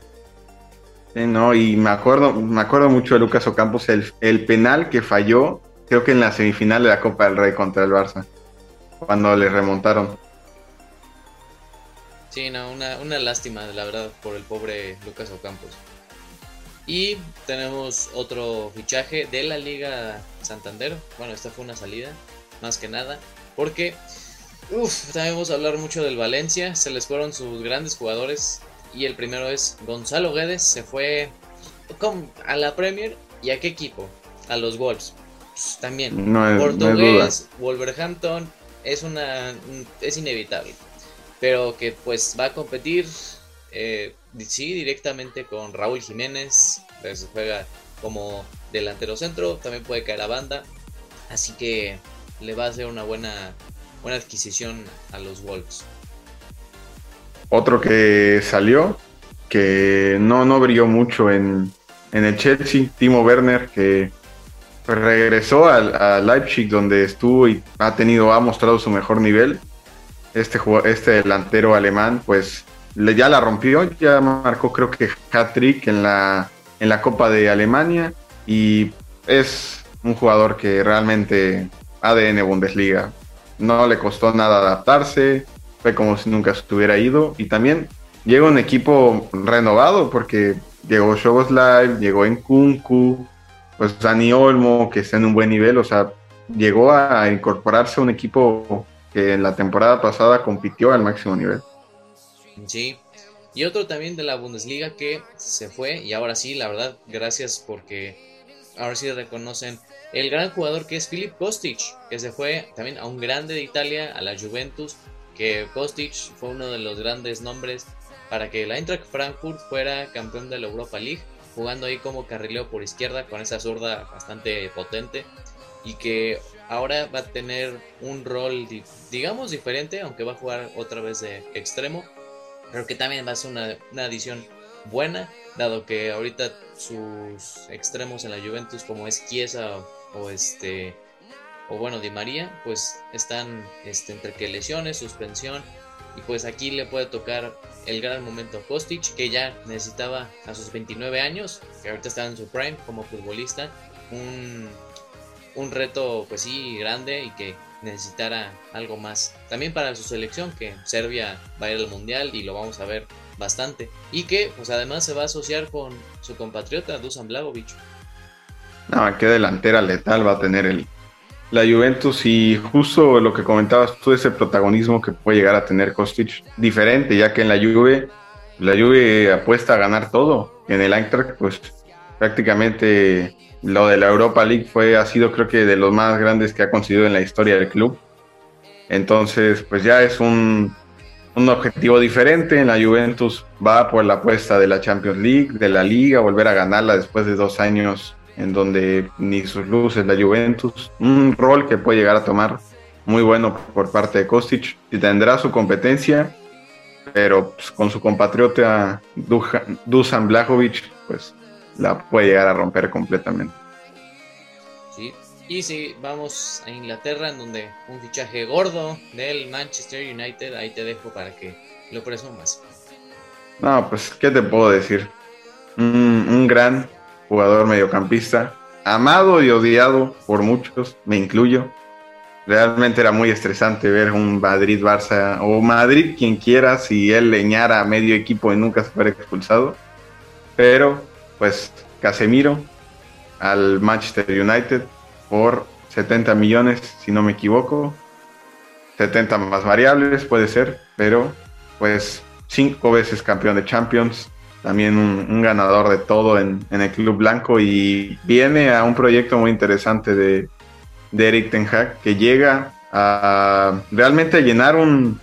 B: Sí, no, y me acuerdo, me acuerdo mucho de Lucas Ocampos, el, el penal que falló, creo que en la semifinal de la Copa del Rey contra el Barça, cuando le remontaron.
A: Sí, no, una, una lástima, la verdad, por el pobre Lucas Ocampos. Y tenemos otro fichaje de la Liga Santander. Bueno, esta fue una salida, más que nada. Porque, uff, también vamos a hablar mucho del Valencia. Se les fueron sus grandes jugadores. Y el primero es Gonzalo Guedes. Se fue a la Premier. ¿Y a qué equipo? A los Wolves. Pues, también.
B: No Portugués,
A: Wolverhampton. Es una. Es inevitable pero que pues va a competir, eh, sí, directamente con Raúl Jiménez, pues juega como delantero centro, también puede caer a banda, así que le va a hacer una buena, buena adquisición a los Wolves.
B: Otro que salió, que no, no brilló mucho en, el Chelsea, Timo Werner, que regresó a, a Leipzig donde estuvo y ha tenido, ha mostrado su mejor nivel este, este delantero alemán, pues ya la rompió, ya marcó creo que hat-trick en la, en la Copa de Alemania y es un jugador que realmente ADN Bundesliga. No le costó nada adaptarse, fue como si nunca estuviera ido y también llega un equipo renovado porque llegó Live, llegó en Kunku, pues Dani Olmo que está en un buen nivel, o sea, llegó a incorporarse a un equipo que en la temporada pasada compitió al máximo nivel.
A: Sí. Y otro también de la Bundesliga que se fue y ahora sí, la verdad, gracias porque ahora sí reconocen el gran jugador que es Filip Kostic, que se fue también a un grande de Italia, a la Juventus, que Kostic fue uno de los grandes nombres para que la Eintracht Frankfurt fuera campeón de la Europa League, jugando ahí como carrileo por izquierda con esa zurda bastante potente y que ahora va a tener un rol, digamos, diferente, aunque va a jugar otra vez de extremo, pero que también va a ser una, adición buena, dado que ahorita sus extremos en la Juventus, como es Chiesa o, este o bueno, Di María, pues están este, entre que lesiones, suspensión, y pues aquí le puede tocar el gran momento a Kostic, que ya necesitaba a sus 29 años, que ahorita está en su prime como futbolista, un un reto pues sí grande y que necesitara algo más. También para su selección, que Serbia va a ir al Mundial y lo vamos a ver bastante. Y que pues además se va a asociar con su compatriota Dusan Blagovic.
B: No, qué delantera letal va a tener el, la Juventus y justo lo que comentabas tú, ese protagonismo que puede llegar a tener Kostic, diferente, ya que en la Juve, la Juve apuesta a ganar todo. En el Eintracht, pues prácticamente lo de la Europa League fue, ha sido creo que de los más grandes que ha conseguido en la historia del club. Entonces, pues ya es un, un objetivo diferente. En la Juventus va por la apuesta de la Champions League, de la Liga, volver a ganarla después de dos años en donde ni sus luces la Juventus. Un rol que puede llegar a tomar muy bueno por parte de Kostic y tendrá su competencia, pero pues, con su compatriota Dusan Blajovic, pues la puede llegar a romper completamente.
A: Sí, y si vamos a Inglaterra, en donde un fichaje gordo del Manchester United, ahí te dejo para que lo presumas.
B: No, pues, ¿qué te puedo decir? Un, gran jugador mediocampista, amado y odiado por muchos, me incluyo. Realmente era muy estresante ver un Madrid-Barça o Madrid, quien quiera, si él leñara a medio equipo y nunca se fuera expulsado. Pero pues Casemiro al Manchester United por 70 millones, si no me equivoco. 70 más variables puede ser, pero pues cinco veces campeón de Champions, también un, ganador de todo en, el Club Blanco y viene a un proyecto muy interesante de, de Eric Ten Hag que llega a realmente llenar un,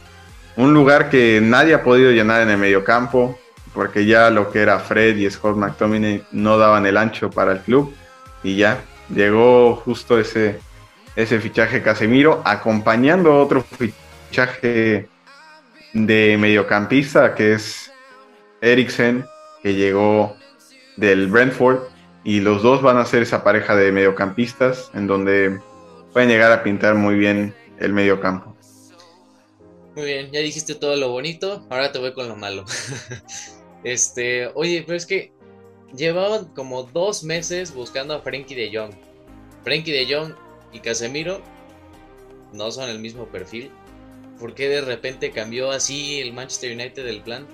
B: un lugar que nadie ha podido llenar en el mediocampo, porque ya lo que era Fred y Scott McTominay no daban el ancho para el club y ya llegó justo ese, ese fichaje Casemiro, acompañando otro fichaje de mediocampista que es Eriksen, que llegó del Brentford, y los dos van a ser esa pareja de mediocampistas en donde pueden llegar a pintar muy bien el mediocampo.
A: Muy bien, ya dijiste todo lo bonito, ahora te voy con lo malo. este, oye, pero es que llevaban como dos meses buscando a Frankie de Jong. Frankie de Jong y Casemiro no son el mismo perfil. ¿Por qué de repente cambió así el Manchester United del plan?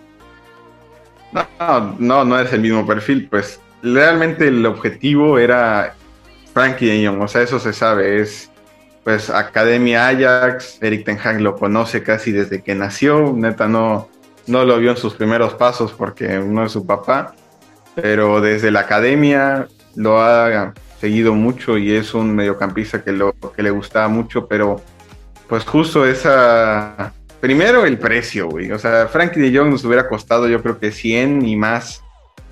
B: No, no, no es el mismo perfil. Pues realmente el objetivo era Frankie de Jong. O sea, eso se sabe. Es pues Academia Ajax. Eric Ten Hag lo conoce casi desde que nació. Neta, no, no lo vio en sus primeros pasos porque no es su papá pero desde la academia lo ha seguido mucho y es un mediocampista que, lo, que le gustaba mucho, pero pues justo esa... Primero el precio, güey. O sea, Frankie de Jong nos hubiera costado yo creo que 100 y más.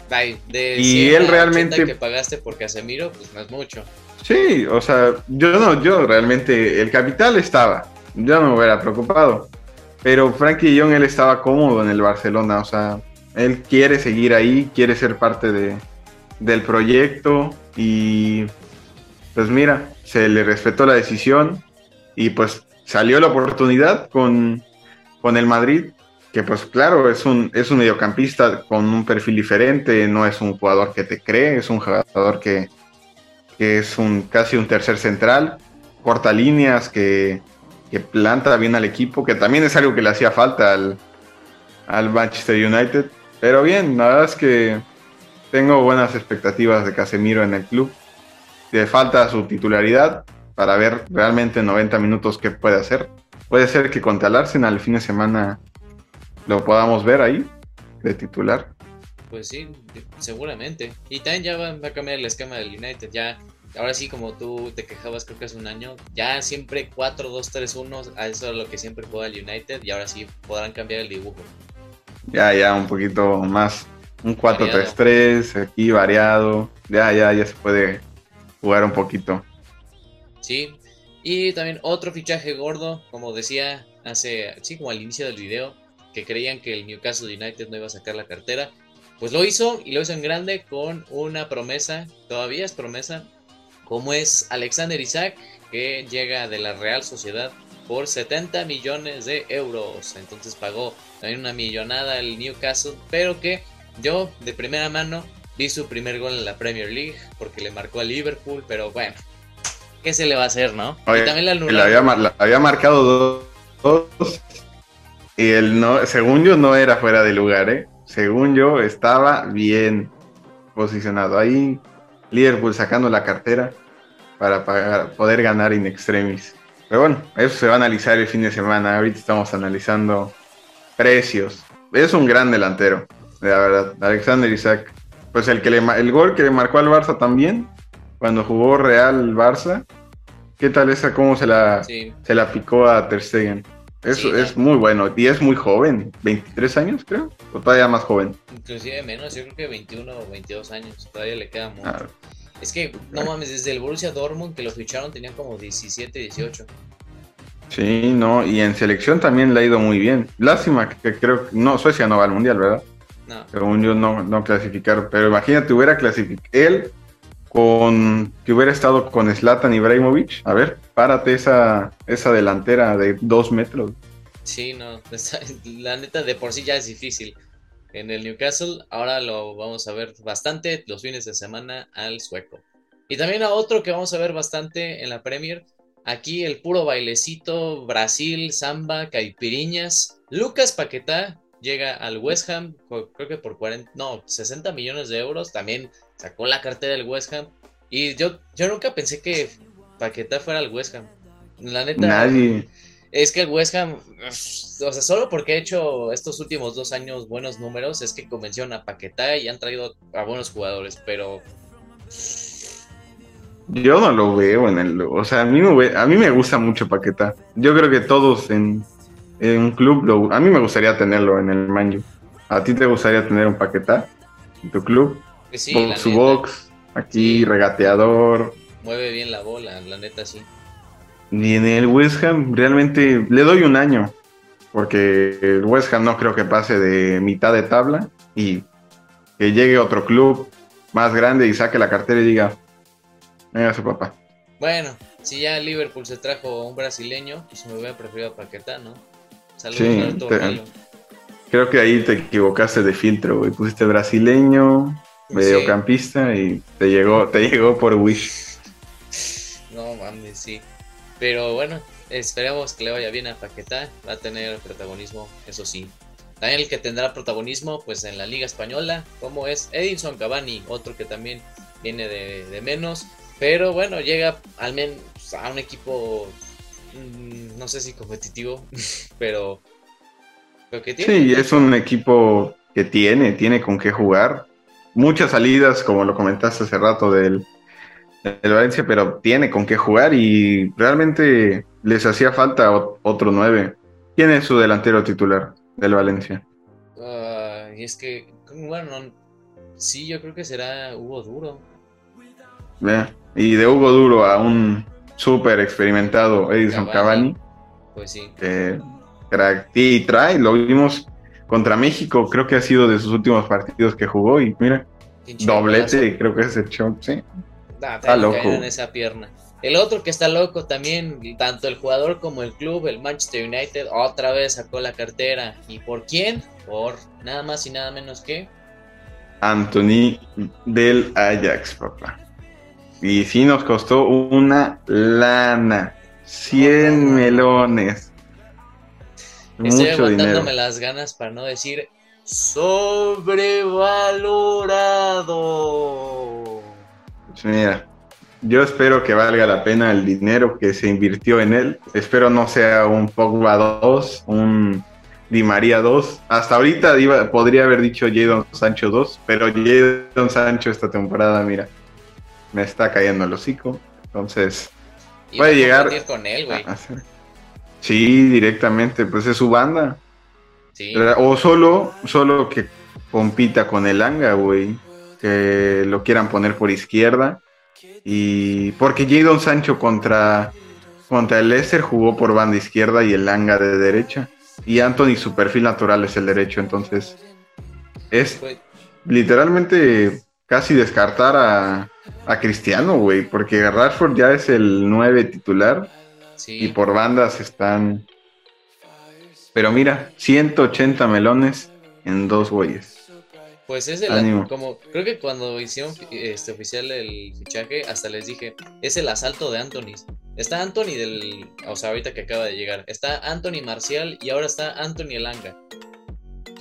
A: de y él realmente que pagaste por Casemiro, pues no es mucho.
B: Sí, o sea, yo no, yo realmente el capital estaba. Yo no me hubiera preocupado. Pero Frankie Jong él estaba cómodo en el Barcelona, o sea, él quiere seguir ahí, quiere ser parte de, del proyecto y pues mira, se le respetó la decisión y pues salió la oportunidad con, con el Madrid, que pues claro, es un, es un mediocampista con un perfil diferente, no es un jugador que te cree, es un jugador que, que es un casi un tercer central, corta líneas, que, que planta bien al equipo, que también es algo que le hacía falta al, al Manchester United. Pero bien, la verdad es que tengo buenas expectativas de Casemiro en el club. Le falta su titularidad para ver realmente en 90 minutos qué puede hacer. Puede ser que contra el Arsenal el fin de semana lo podamos ver ahí de titular.
A: Pues sí, seguramente. Y también ya va, a cambiar el esquema del United. Ya, ahora sí, como tú te quejabas, creo que hace un año, ya siempre 4-2-3-1, a eso es lo que siempre juega el United. Y ahora sí podrán cambiar el dibujo
B: ya, ya un poquito más, un 4-3-3 aquí variado, ya, ya, ya se puede jugar un poquito.
A: Sí, y también otro fichaje gordo, como decía hace, sí, como al inicio del video, que creían que el Newcastle United no iba a sacar la cartera, pues lo hizo y lo hizo en grande con una promesa, todavía es promesa, como es Alexander Isaac, que llega de la Real Sociedad por 70 millones de euros. Entonces pagó también una millonada el Newcastle, pero que yo de primera mano vi su primer gol en la Premier League porque le marcó a Liverpool, pero bueno, ¿qué se le va a hacer, no?
B: y también la había, había, marcado dos, y el no, según yo no era fuera de lugar, ¿eh? Según yo estaba bien posicionado ahí. Liverpool sacando la cartera para poder ganar in extremis. Pero bueno, eso se va a analizar el fin de semana. Ahorita estamos analizando precios. Es un gran delantero, la verdad. Alexander Isaac. Pues el, que le, el gol que le marcó al Barça también, cuando jugó Real Barça. ¿Qué tal esa? ¿Cómo se la, se la picó a Ter Stegen? Es, es muy bueno y es muy joven, 23 años creo, o todavía más joven.
A: Inclusive menos, yo creo que 21 o 22 años, todavía le queda mucho. Es que, no mames, desde el Borussia Dortmund que lo ficharon tenían como 17, 18.
B: Sí, no, y en selección también le ha ido muy bien. Lástima que, creo que no, Suecia no va al mundial, ¿verdad? No. Según yo no, no clasificaron. Pero imagínate, hubiera clasificado él con que hubiera estado con Zlatan Ibrahimovic. A ver, párate esa, esa delantera de dos metros.
A: Sí, no, la neta de por sí ya es difícil en el Newcastle. Ahora lo vamos a ver bastante los fines de semana al sueco. Y también a otro que vamos a ver bastante en la Premier. Aquí el puro bailecito, Brasil, samba, caipiriñas. Lucas Paquetá llega al West Ham, creo que por 40, no, 60 millones de euros. También sacó la cartera del West Ham. Y yo, yo nunca pensé que Paquetá fuera al West Ham. La neta.
B: Nadie
A: Es que el West Ham, o sea, solo porque ha hecho estos últimos dos años buenos números, es que convencieron a Paquetá y han traído a buenos jugadores, pero
B: Yo no lo veo en el. O sea, a mí me, a mí me gusta mucho Paquetá. Yo creo que todos en, en un club. Lo, a mí me gustaría tenerlo en el Manju. ¿A ti te gustaría tener un Paquetá en tu club?
A: pues sí, neta,
B: box, aquí regateador.
A: Mueve bien la bola, la neta sí.
B: Y en el West Ham realmente le doy un año. Porque el West Ham no creo que pase de mitad de tabla. Y que llegue otro club más grande y saque la cartera y diga: Venga, su papá.
A: Bueno, si ya Liverpool se trajo a un brasileño, pues me hubiera preferido a Paquetá, ¿no? Saludos
B: Sí, te-. Creo que ahí te equivocaste de filtro, güey. Pusiste brasileño, mediocampista y te llegó, te llegó por Wish.
A: Sí. Pero bueno, esperemos que le vaya bien a Paquetá. Va a tener protagonismo, eso sí. También el que tendrá protagonismo, pues en la Liga Española, como es Edinson Cavani, otro que también viene de, de menos. Pero bueno, llega al menos a un equipo, mm, no sé si competitivo, pero, pero que tiene.
B: Sí, es un equipo que tiene, tiene con qué jugar. Muchas salidas, como lo comentaste hace rato del, del Valencia, pero tiene con qué jugar y realmente les hacía falta otro nueve. ¿Quién es su delantero titular del Valencia?
A: Y es que, bueno, no- sí, yo creo que será Hugo Duro.
B: Vea, Y de Hugo Duro a un súper experimentado Edison
A: Cavani.
B: Cavani.
A: Pues sí.
B: crack. Y trae, lo vimos contra México, creo que ha sido de sus últimos partidos que jugó y mira, doblete, creo que es el show, sí.
A: Ah,
B: Está loco.
A: en esa pierna. El otro que está loco también, tanto el jugador como el club, el Manchester United, otra vez sacó la cartera. ¿Y por quién? Por nada más y nada menos que.
B: Anthony del Ajax, papá. Y sí nos costó una lana, 100 melones.
A: Estoy
B: Mucho
A: aguantándome
B: dinero.
A: las ganas para no decir sobrevalorado.
B: Pues Mira, yo espero que valga la pena el dinero que se invirtió en él. Espero no sea un Pogba 2, un Di María 2. Hasta ahorita iba- podría haber dicho Jadon Sancho 2, pero Jadon Sancho esta temporada, mira, me está cayendo el hocico. Entonces,
A: Y
B: Puede
A: va a
B: llegar-
A: con él, güey.
B: sí, directamente, pues es su banda.
A: Sí.
B: O solo, solo que compita con el Anga, güey. Que lo quieran poner por izquierda. Y porque Jadon Sancho contra, contra el Leicester jugó por banda izquierda y el Anga de derecha. Y Anthony, su perfil natural es el derecho. Entonces, es literalmente casi descartar a, a Cristiano, güey. Porque Rashford ya es el 9 titular.
A: sí.
B: Y por bandas están. Pero mira, 180 melones en dos güeyes.
A: Pues es el
B: Ánimo.
A: como creo que cuando hicieron este oficial el fichaje, hasta les dije, es el asalto de Anthony. Está Anthony del, o sea, ahorita que acaba de llegar, está Anthony Marcial y ahora está Anthony Elanga.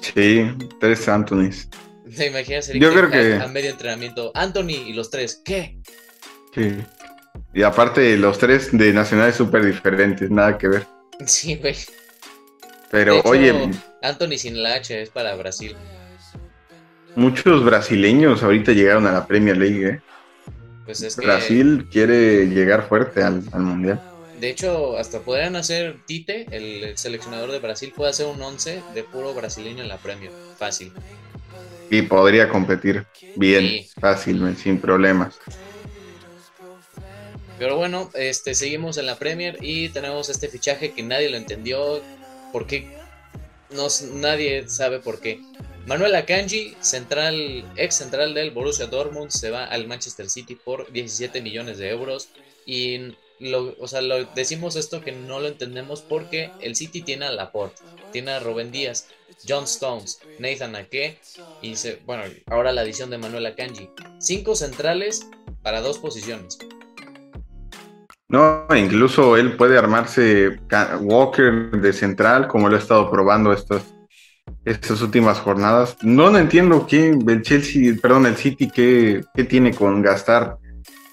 B: Sí, tres Anthonys.
A: ¿Te imaginas
B: Yo creo que-
A: a, a medio entrenamiento? Anthony y los tres, ¿qué?
B: Sí. Y aparte, los tres de nacionales súper diferentes, nada que ver.
A: Sí, güey.
B: Pero
A: hecho,
B: oye,
A: Anthony sin la H es para Brasil.
B: Muchos brasileños ahorita llegaron a la Premier League. ¿eh?
A: Pues es que
B: Brasil quiere llegar fuerte al, al mundial.
A: de hecho hasta podrían hacer Tite, el seleccionador de Brasil puede hacer un 11 de puro brasileño en la Premier, fácil.
B: Y podría competir bien,
A: Sí.
B: fácil, sin problemas.
A: Pero bueno, este seguimos en la Premier y tenemos este fichaje que nadie lo entendió. ¿Por qué? No, nadie sabe por qué. Manuel Akanji, central, ex central del Borussia Dortmund, se va al Manchester City por 17 millones de euros. Y lo, o sea, decimos esto que no lo entendemos porque el City tiene a Laporte, tiene a Rubén Díaz, John Stones, Nathan Ake y se, bueno, ahora la adición de Manuel Akanji. Cinco centrales para dos posiciones.
B: No, incluso él puede armarse Walker de central, como lo ha estado probando estas, estas últimas jornadas. No, entiendo qué el Chelsea, perdón, el City, qué, qué tiene con gastar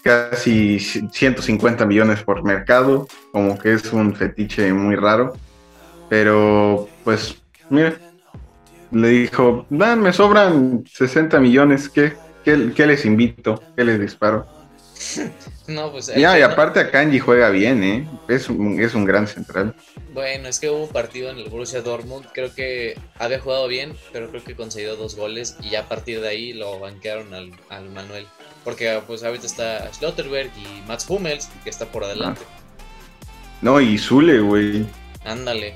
B: casi 150 millones por mercado, como que es un fetiche muy raro. Pero, pues, mira, le dijo, me sobran 60 millones, ¿qué, qué, les invito? ¿Qué les disparo?
A: no, pues...
B: Ya, y aparte a Kanji juega bien, ¿eh? Es un, es un gran central.
A: Bueno, es que hubo un partido en el Borussia Dortmund, creo que había jugado bien, pero creo que concedió dos goles y ya a partir de ahí lo banquearon al, al Manuel. Porque pues ahorita está Schlotterberg y Mats Hummels, que está por adelante.
B: No, y Zule, güey.
A: Ándale.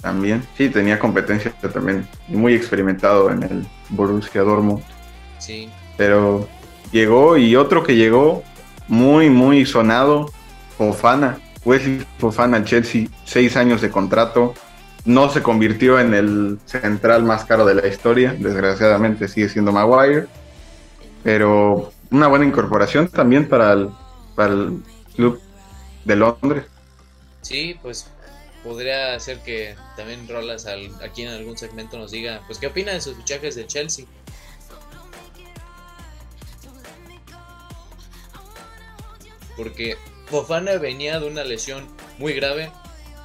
B: También, sí, tenía competencia también. Muy experimentado en el Borussia Dortmund.
A: Sí.
B: Pero llegó y otro que llegó muy, muy sonado, Fofana. Wesley Fofana, Chelsea, seis años de contrato. No se convirtió en el central más caro de la historia. Desgraciadamente sigue siendo Maguire pero una buena incorporación también para el, para el club de Londres.
A: Sí, pues podría ser que también Rolas aquí en algún segmento nos diga, pues qué opina de sus fichajes de Chelsea. Porque Fofana venía de una lesión muy grave,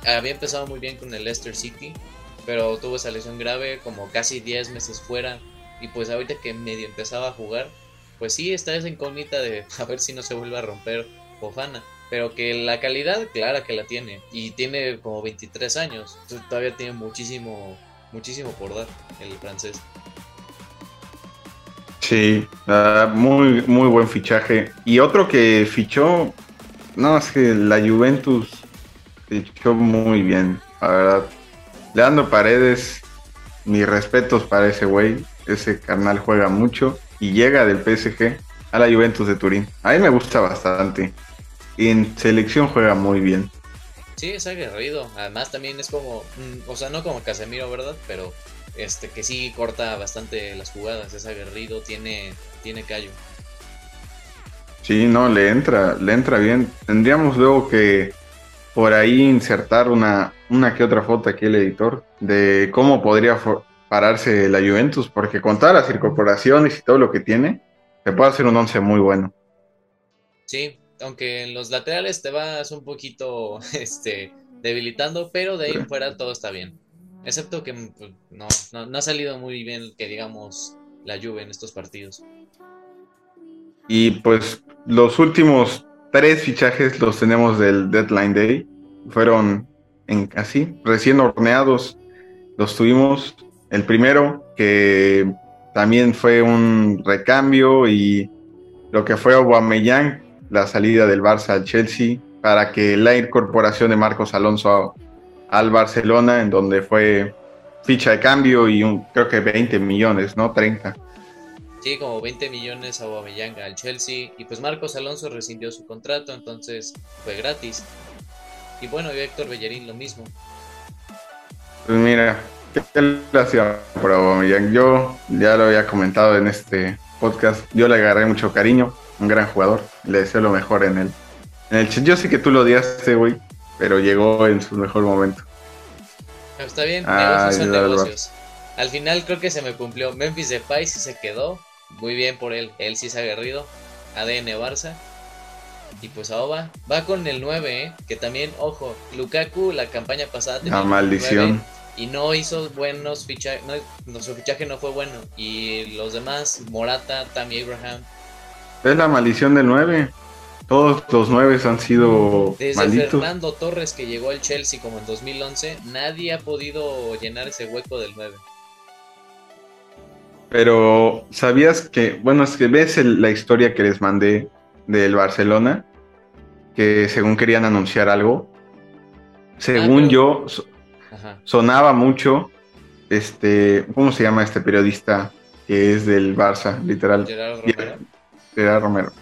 A: había empezado muy bien con el Leicester City, pero tuvo esa lesión grave como casi 10 meses fuera y pues ahorita que medio empezaba a jugar, pues sí está esa incógnita de a ver si no se vuelve a romper Fofana. Pero que la calidad, clara que la tiene. Y tiene como 23 años. todavía tiene muchísimo, muchísimo por dar el francés.
B: Sí, muy, muy buen fichaje. Y otro que fichó, no, es que la Juventus fichó muy bien, la verdad. Leandro Paredes, mis respetos para ese güey. Ese carnal juega mucho y llega del PSG a la Juventus de Turín. A mí me gusta bastante. En selección juega muy bien.
A: Sí, es aguerrido. Además también es como, mm, o sea, no como Casemiro, ¿verdad? Pero este que sí corta bastante las jugadas, es aguerrido, tiene tiene callo.
B: Sí, no, le entra, le entra bien. Tendríamos luego que por ahí insertar una, una que otra foto aquí el editor de cómo podría pararse la Juventus, porque con todas las incorporaciones y todo lo que tiene, se puede hacer un once muy bueno.
A: Sí, aunque en los laterales te vas un poquito este, debilitando, pero de ahí en fuera todo está bien. Excepto que pues, no, no, ha salido muy bien, que digamos, la Juve en estos partidos.
B: Y pues los últimos tres fichajes los tenemos del Deadline Day. Fueron en así, recién horneados. Los tuvimos el primero, que también fue un recambio y lo que fue Aubameyang, la salida del Barça al Chelsea, para que la incorporación de Marcos Alonso al Barcelona, en donde fue ficha de cambio y un, creo que 20 millones, ¿no? 30.
A: Sí, como 20 millones a Aubameyang al Chelsea y pues Marcos Alonso rescindió su contrato, entonces fue gratis. Y bueno, y Héctor Bellerín lo mismo.
B: Pues mira, ¿Qué relación por Aubameyang? Yo ya lo había comentado en este podcast. Yo le agarré mucho cariño. Un gran jugador. Le deseo lo mejor en él. En el yo sé que tú lo odiaste, güey. Pero llegó en su mejor momento.
A: está bien, negocios son negocios. Al final creo que se me cumplió. Memphis Depay sí se quedó. Muy bien por él. Él sí se ha aguerrido. ADN Barça. Y pues Aoba va con el 9, ¿eh? que también, ojo, Lukaku la campaña pasada
B: tenía La maldición
A: y no hizo buenos fichajes, no, nuestro fichaje no fue bueno. Y los demás, Morata, Tammy Abraham.
B: Es la maldición del 9. Todos los 9 han sido
A: Desde Fernando Torres que llegó al Chelsea como en 2011, nadie ha podido llenar ese hueco del 9.
B: Pero, ¿sabías que, bueno, es que ves la historia que les mandé del Barcelona? Que según querían anunciar algo. Según ah, yo, sonaba mucho, este, ¿cómo se llama este periodista que es del Barça, literal? Gerardo Romero.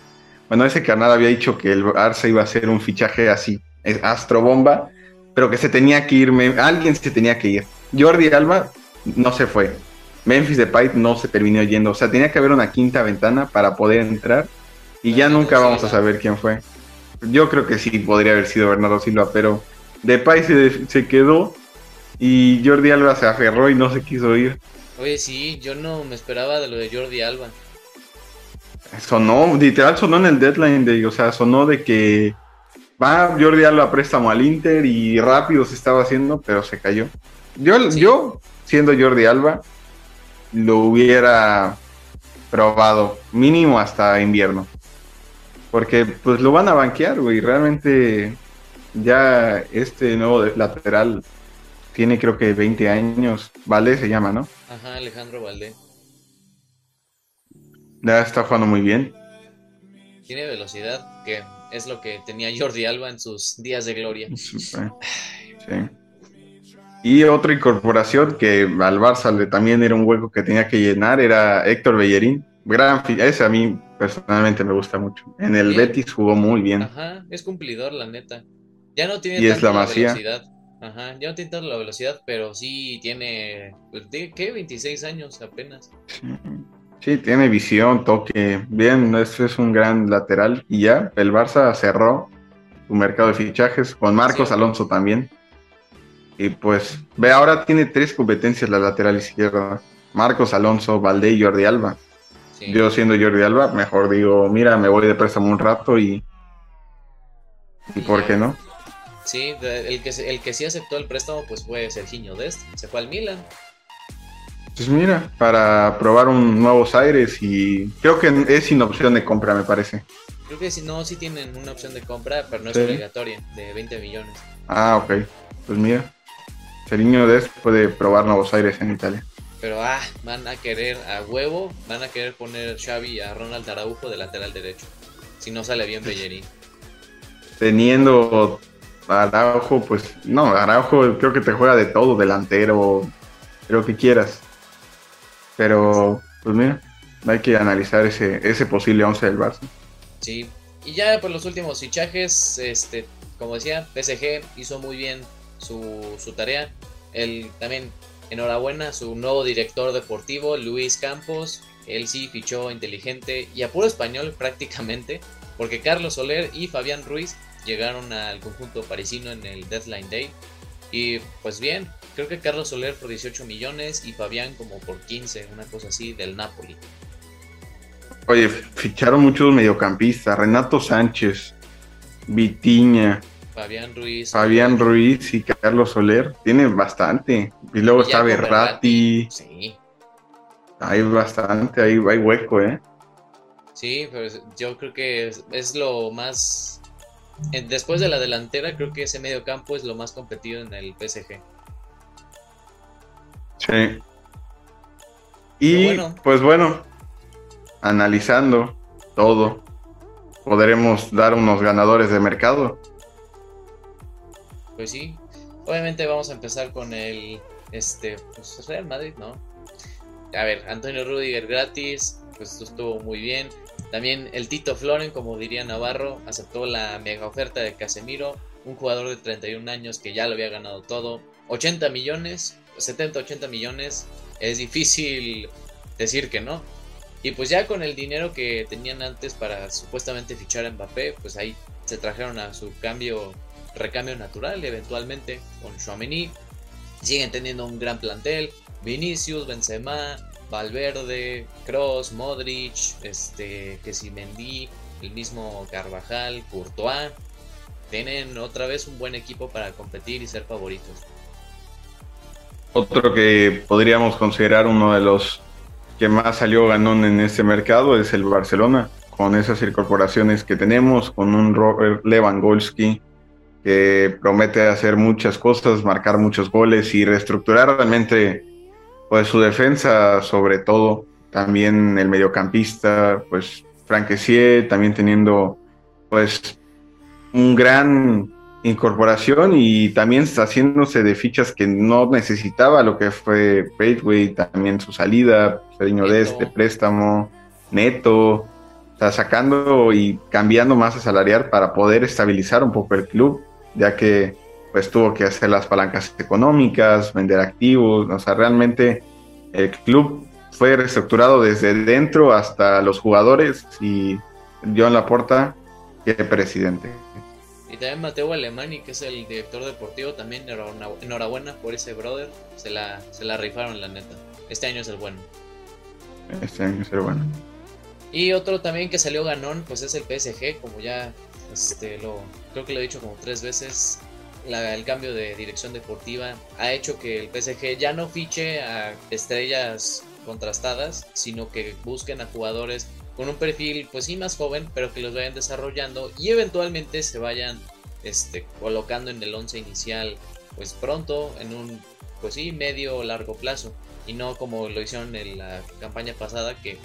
B: Bueno, ese canal había dicho que el Barça iba a ser un fichaje así, astrobomba, pero que se tenía que ir, alguien se tenía que ir. Jordi Alba no se fue. Memphis Depay no se terminó yendo. O sea, tenía que haber una quinta ventana para poder entrar y ya nunca vamos a saber quién fue. Yo creo que sí podría haber sido Bernardo Silva, pero Depay se, se quedó y Jordi Alba se aferró y no se quiso ir.
A: Oye, sí, yo no me esperaba de lo de Jordi Alba.
B: Sonó, literal sonó en el deadline de, o sea, sonó de que va Jordi Alba a préstamo al Inter y rápido se estaba haciendo, pero se cayó. Yo, yo siendo Jordi Alba, lo hubiera probado mínimo hasta invierno. Porque pues lo van a banquear, güey. Realmente ya este nuevo lateral tiene creo que 20 años. Vale se llama, ¿no?
A: Ajá, Alejandro Valdé.
B: Ya está jugando muy bien.
A: Tiene velocidad, que es lo que tenía Jordi Alba en sus días de gloria.
B: Sí. Y otra incorporación que al Barça también era un hueco que tenía que llenar era Héctor Bellerín. Gran, ese a mí personalmente me gusta mucho. En el Betis jugó muy bien.
A: Ajá, es cumplidor, la neta. Ya no tiene
B: y la,
A: velocidad. Ajá, ya no tiene tanta la velocidad, pero sí tiene, pues, ¿qué? 26 años apenas.
B: Sí. Tiene visión, toque. Bien, este es un gran lateral. Y ya, el Barça cerró su mercado de fichajes con Marcos Alonso también. Y pues, ve, ahora tiene tres competencias la lateral izquierda. Marcos Alonso, Valdé y Jordi Alba. Yo siendo Jordi Alba, mejor digo, mira, me voy de préstamo un rato y... ¿Y por qué no?
A: Sí, el que, el que sí aceptó el préstamo pues fue Serginho Dest, se fue al Milan.
B: Pues mira, para probar un nuevos aires y creo que es sin opción de compra, me parece.
A: Creo que si no, sí tienen una opción de compra, pero no es obligatoria, de 20 millones.
B: Ah, ok. Pues mira, Serginho Dest puede probar nuevos aires en Italia.
A: Pero ah, van a querer a huevo, van a querer poner Xavi a Ronald Araujo de lateral derecho. Si no sale bien Bellerín.
B: Teniendo Araujo, pues no, Araujo creo que te juega de todo, delantero, lo que quieras. Pero, pues mira, hay que analizar ese, ese posible 11 del Barça.
A: Sí, y ya pues, los últimos fichajes, este, como decía, PSG hizo muy bien su, su tarea. El, también Enhorabuena su nuevo director deportivo, Luis Campos. Él sí fichó inteligente y a puro español prácticamente, porque Carlos Soler y Fabián Ruiz llegaron al conjunto parisino en el Deadline Day. Y pues bien, creo que Carlos Soler por 18 millones y Fabián como por 15, una cosa así, del Napoli.
B: Oye, ficharon muchos mediocampistas, Renato Sánchez, Vitiña,
A: Fabián Ruiz.
B: Fabián Ruiz y Carlos Soler. Tienen bastante. Y luego está Berrati.
A: Sí.
B: Hay bastante, hay, hay hueco, ¿eh?
A: Sí, pero yo creo que es, lo más. Después de la delantera, creo que ese medio campo es lo más competido en el PSG.
B: Sí. Y pues bueno, analizando todo, podremos dar unos ganadores de mercado
A: pues sí. Obviamente vamos a empezar con el este pues Real Madrid, ¿no? A ver, Antonio Rudiger gratis, pues esto estuvo muy bien. También el Tito Floren, como diría Navarro, aceptó la mega oferta de Casemiro, un jugador de 31 años que ya lo había ganado todo. 80 millones, 70, 80 millones, es difícil decir que no. Y pues ya con el dinero que tenían antes para supuestamente fichar a Mbappé, pues ahí se trajeron a su cambio recambio natural eventualmente con Chouameni. Siguen teniendo un gran plantel. Vinicius, Benzema, Valverde, Cross, Modric, este, que si Mendy, el mismo Carvajal, Courtois. Tienen otra vez un buen equipo para competir y ser favoritos.
B: Otro que podríamos considerar uno de los que más salió ganón en este mercado es el Barcelona, con esas incorporaciones que tenemos, con un Robert Lewandowski, que promete hacer muchas cosas, marcar muchos goles y reestructurar realmente pues su defensa sobre todo, también el mediocampista, pues Franquecier también teniendo pues un gran incorporación y también haciéndose de fichas que no necesitaba lo que fue Braithwaite, también su salida, Cediño de este préstamo, Neto, está sacando y cambiando masa salarial para poder estabilizar un poco el club ya que pues tuvo que hacer las palancas económicas, vender activos, o sea, realmente el club fue reestructurado desde dentro hasta los jugadores y John Laporta, que presidente.
A: Y también Mateo Alemani, que es el director deportivo, también enhorabuena por ese brother, se la, se la rifaron la neta. Este año es el bueno.
B: Este año es el bueno.
A: Y otro también que salió ganón, pues es el PSG, como ya este, lo, creo que lo he dicho como tres veces. el cambio de dirección deportiva ha hecho que el PSG ya no fiche a estrellas contrastadas, sino que busquen a jugadores con un perfil, pues sí, más joven, pero que los vayan desarrollando y eventualmente se vayan este, colocando en el once inicial, pues pronto, en un, pues sí, medio o largo plazo, y no como lo hicieron en la campaña pasada, que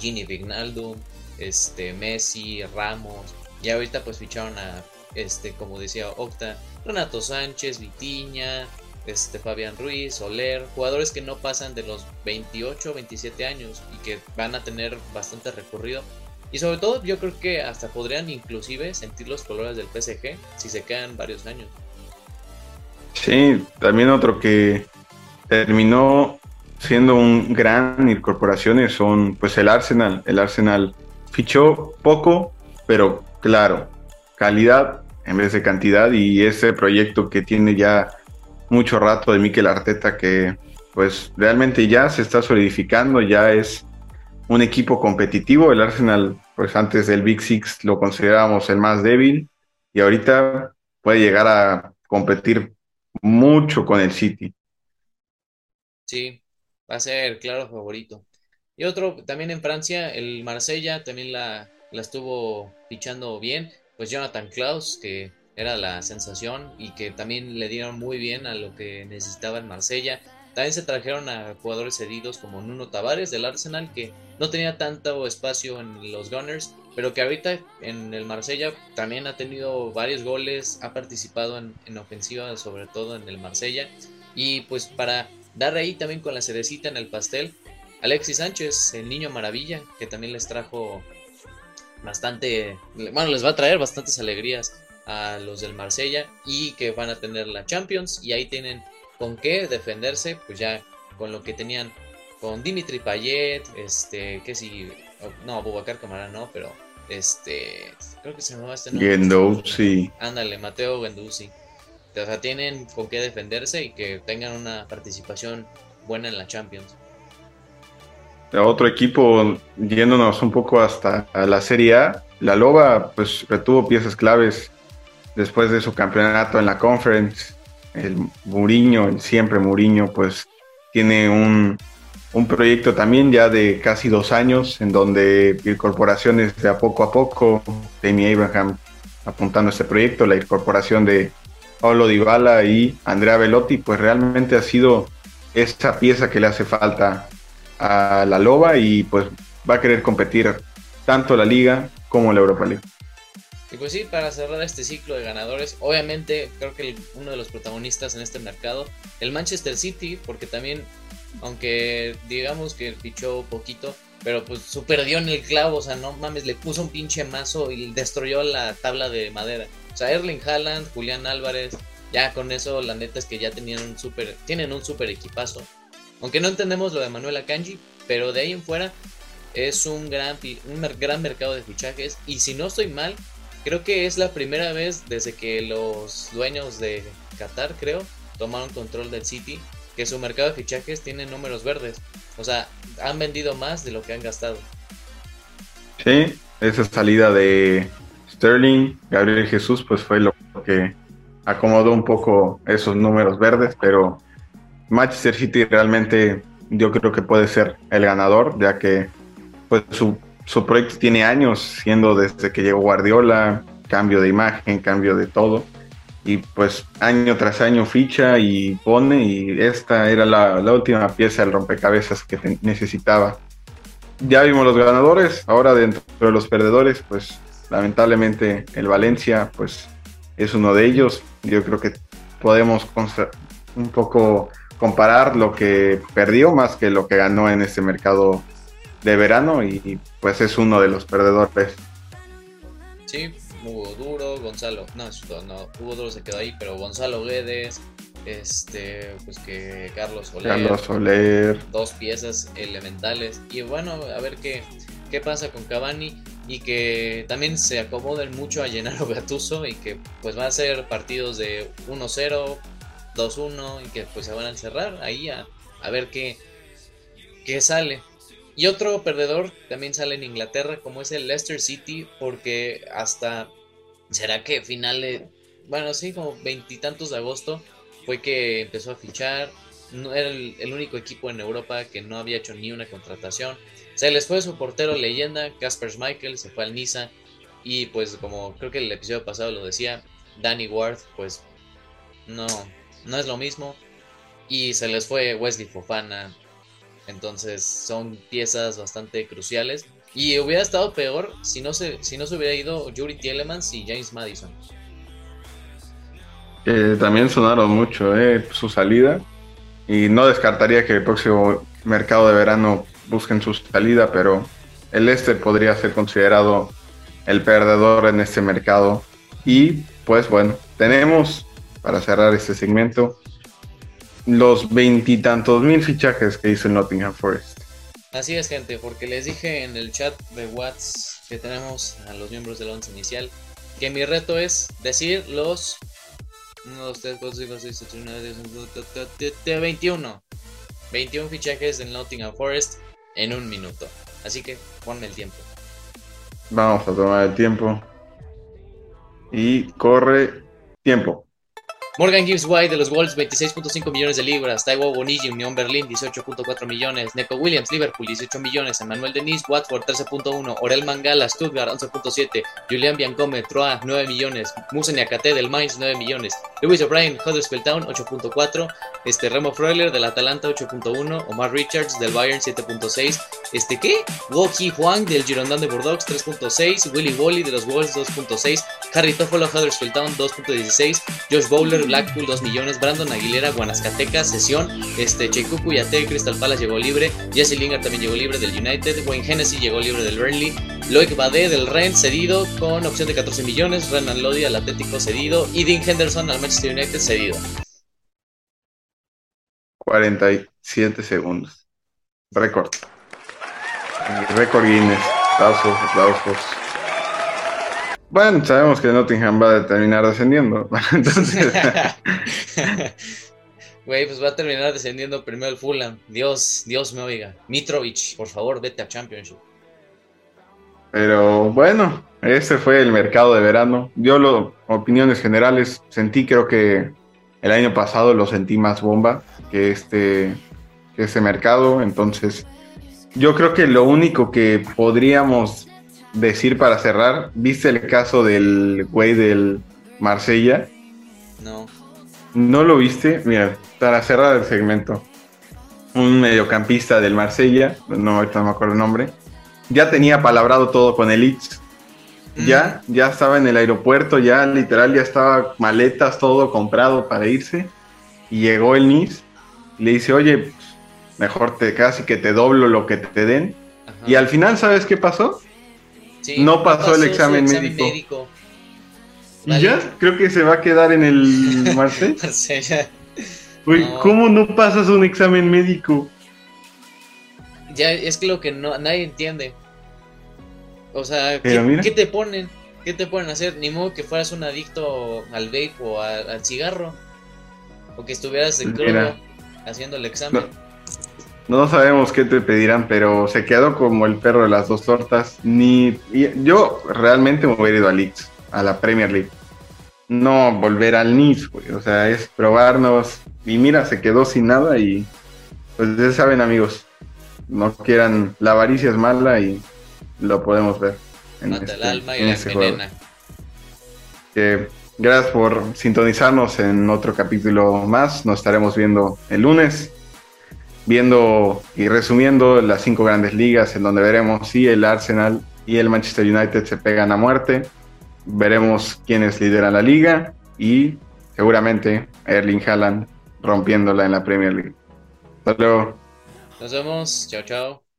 A: Gini Vignaldo, este, Messi, Ramos, y ahorita pues ficharon a, este, como decía Octa, Renato Sánchez, Vitiña, este, Fabián Ruiz, Soler, jugadores que no pasan de los 28 27 años y que van a tener bastante recorrido. Y sobre todo yo creo que hasta podrían inclusive sentir los colores del PSG si se quedan varios años.
B: Sí, también otro que terminó siendo un gran incorporación son pues el Arsenal. El Arsenal fichó poco, pero claro, calidad en vez de cantidad y ese proyecto que tiene ya mucho rato de Mikel Arteta que pues realmente ya se está solidificando, ya es un equipo competitivo. El Arsenal, pues antes del Big Six lo considerábamos el más débil y ahorita puede llegar a competir mucho con el City.
A: Sí, va a ser claro favorito. Y otro también en Francia, el Marsella también la, la estuvo fichando bien. Pues Jonathan Klaus, que era la sensación y que también le dieron muy bien a lo que necesitaba el Marsella. También se trajeron a jugadores cedidos como Nuno Tavares del Arsenal, que no tenía tanto espacio en los Gunners, pero que ahorita en el Marsella también ha tenido varios goles, ha participado en, en ofensiva, sobre todo en el Marsella. Y pues para dar ahí también con la cerecita en el pastel, Alexis Sánchez, el niño maravilla, que también les trajo bastante, bueno, les va a traer bastantes alegrías a los del Marsella y que van a tener la Champions y ahí tienen con qué defenderse, pues ya con lo que tenían con Dimitri Payet, este, que si, no, Abubakar Camara no, pero este, creo que se llama este
B: nombre.
A: Ándale, Mateo Gendouzi. O sea, tienen con qué defenderse y que tengan una participación buena en la Champions.
B: Otro equipo, yéndonos un poco hasta la Serie A, la Loba pues retuvo piezas claves después de su campeonato en la Conference. El Muriño, el siempre Muriño, pues tiene un, un proyecto también ya de casi dos años en donde incorporaciones de a poco a poco, Tammy Abraham apuntando a este proyecto, la incorporación de Paulo Dybala y Andrea Velotti, pues realmente ha sido esa pieza que le hace falta a la Loba y pues va a querer competir tanto la liga como la Europa League.
A: Y pues sí, para cerrar este ciclo de ganadores, obviamente creo que uno de los protagonistas en este mercado, el Manchester City, porque también, aunque digamos que fichó poquito, pero pues su perdió en el clavo, o sea, no mames, le puso un pinche mazo y destruyó la tabla de madera. O sea, Erling Haaland, Julián Álvarez, ya con eso la neta es que ya tenían un super, tienen un super equipazo. Aunque no entendemos lo de Manuel Akanji, pero de ahí en fuera es un gran, un gran mercado de fichajes. Y si no estoy mal, creo que es la primera vez desde que los dueños de Qatar, creo, tomaron control del City, que su mercado de fichajes tiene números verdes. O sea, han vendido más de lo que han gastado.
B: Sí, esa salida de Sterling, Gabriel Jesús, pues fue lo que acomodó un poco esos números verdes, pero Manchester City realmente yo creo que puede ser el ganador, ya que pues su, su proyecto tiene años siendo desde que llegó Guardiola, cambio de imagen, cambio de todo, y pues año tras año ficha y pone, y esta era la, última pieza del rompecabezas que necesitaba. Ya vimos los ganadores, ahora dentro de los perdedores, pues Lamentablemente el Valencia pues es uno de ellos. Yo creo que podemos un poco comparar lo que perdió más que lo que ganó en este mercado de verano y pues es uno de los perdedores.
A: Sí, Hugo Duro, Gonzalo, no, no, Hugo Duro se quedó ahí, pero Gonzalo Guedes, este, pues que Carlos Soler,
B: Carlos Soler,
A: dos piezas elementales y bueno, a ver qué, qué pasa con Cavani y que también se acomoden mucho a Llenaro Gatuso y que pues va a ser partidos de 1-0, 2-1 y que pues se van a encerrar ahí a, ver qué, qué sale. Y otro perdedor también sale en Inglaterra, como es el Leicester City, porque hasta, ¿será que finales, bueno, sí, como veintitantos de agosto, fue que empezó a fichar, no era el, el, único equipo en Europa que no había hecho ni una contratación. Se les fue su portero leyenda, Casper Schmeichel, se fue al Niza. Y pues como creo que el episodio pasado lo decía, Danny Ward, pues no, no es lo mismo. Y se les fue Wesley Fofana. Entonces son piezas bastante cruciales. Y hubiera estado peor si no se, si no se hubiera ido Yuri Tielemans y James Madison.
B: también sonaron mucho eh, su salida. Y no descartaría que el próximo mercado de verano busquen su salida, pero el este podría ser considerado el perdedor en este mercado. Y pues bueno, tenemos para cerrar este segmento los veintitantos mil fichajes que hizo el Nottingham Forest.
A: Así es, gente, porque les dije en el chat de WhatsApp que tenemos a los miembros del once inicial que mi reto es decir los 1, 2, 3, 4, 5, 6, 7, 8, 9, 10, 21. 21 fichajes del Nottingham Forest en un minuto. Así que ponme el tiempo.
B: Vamos a tomar el tiempo. Y corre tiempo.
A: Morgan Gibbs White de los Wolves, 26.5 millones de libras. Taiwo Bonigi, Unión Berlín, 18.4 millones. Neco Williams, Liverpool, 18 millones. Emmanuel Denis, Watford, 13.1. Orel Mangala, Stuttgart, 11.7. Julian Biancome, Troa, 9 millones. Musa Niakate del Mainz, 9 millones. Lewis O'Brien, Huddersfield Town, 8.4. Este, Remo Freuler del Atalanta, 8.1. Omar Richards del Bayern, 7.6. Este, ¿qué? Woki Huang del Girondin de Bordeaux, 3.6. Willy Wally de los Wolves, 2.6. Harry Toffolo, Huddersfield Town, 2.16. Josh Bowler, Blackpool 2 millones, Brandon Aguilera, Guanascateca, Sesión, este, Cheikuku Yate, Crystal Palace llegó libre, Jesse Lingard también llegó libre del United, Wayne Hennessy llegó libre del Burnley, Loic Bade del Rennes cedido con opción de 14 millones, Renan Lodi al Atlético cedido y Dean Henderson al Manchester United cedido.
B: 47 segundos. Récord. Récord Guinness. Aplausos, aplausos. Bueno, sabemos que Nottingham va a terminar descendiendo. Entonces.
A: Güey, pues va a terminar descendiendo primero el Fulham. Dios, Dios me oiga. Mitrovic, por favor, vete a Championship.
B: Pero bueno, ese fue el mercado de verano. Yo, lo, opiniones generales, sentí, creo que el año pasado lo sentí más bomba que este, que este mercado. Entonces, yo creo que lo único que podríamos decir para cerrar, ¿viste el caso del güey del Marsella?
A: No.
B: ¿No lo viste? Mira, para cerrar el segmento. Un mediocampista del Marsella, no, ahorita no me acuerdo el nombre, ya tenía palabrado todo con el Leeds. Ya, ya estaba en el aeropuerto, ya literal, ya estaba maletas, todo comprado para irse. Y llegó el Nice y le dice, oye, mejor te casi que te doblo lo que te den. Y al final, ¿sabes qué pasó? No pasó, el examen, médico. Y ya, creo que se va a quedar en el Marsella. Uy, ¿cómo no pasas un examen médico?
A: Ya, es que lo que no, nadie entiende. O sea, ¿qué, te ponen? ¿Qué te ponen a hacer? Ni modo que fueras un adicto al vape o al cigarro. O que estuvieras en haciendo el examen.
B: No sabemos qué te pedirán, pero se quedó como el perro de las dos tortas. Ni yo realmente me hubiera ido a Leeds, a la Premier League. No volver al Nice, güey. O sea, es probarnos. Y mira, se quedó sin nada y pues ya saben, amigos. No quieran, la avaricia es mala y lo podemos ver.
A: En este, el alma y la envenena.
B: Que gracias por sintonizarnos en otro capítulo más. Nos estaremos viendo el lunes viendo y resumiendo las cinco grandes ligas en donde veremos si el Arsenal y el Manchester United se pegan a muerte. Veremos quiénes lideran la liga y seguramente Erling Haaland rompiéndola en la Premier League. Hasta luego.
A: Nos vemos. Chao, chao.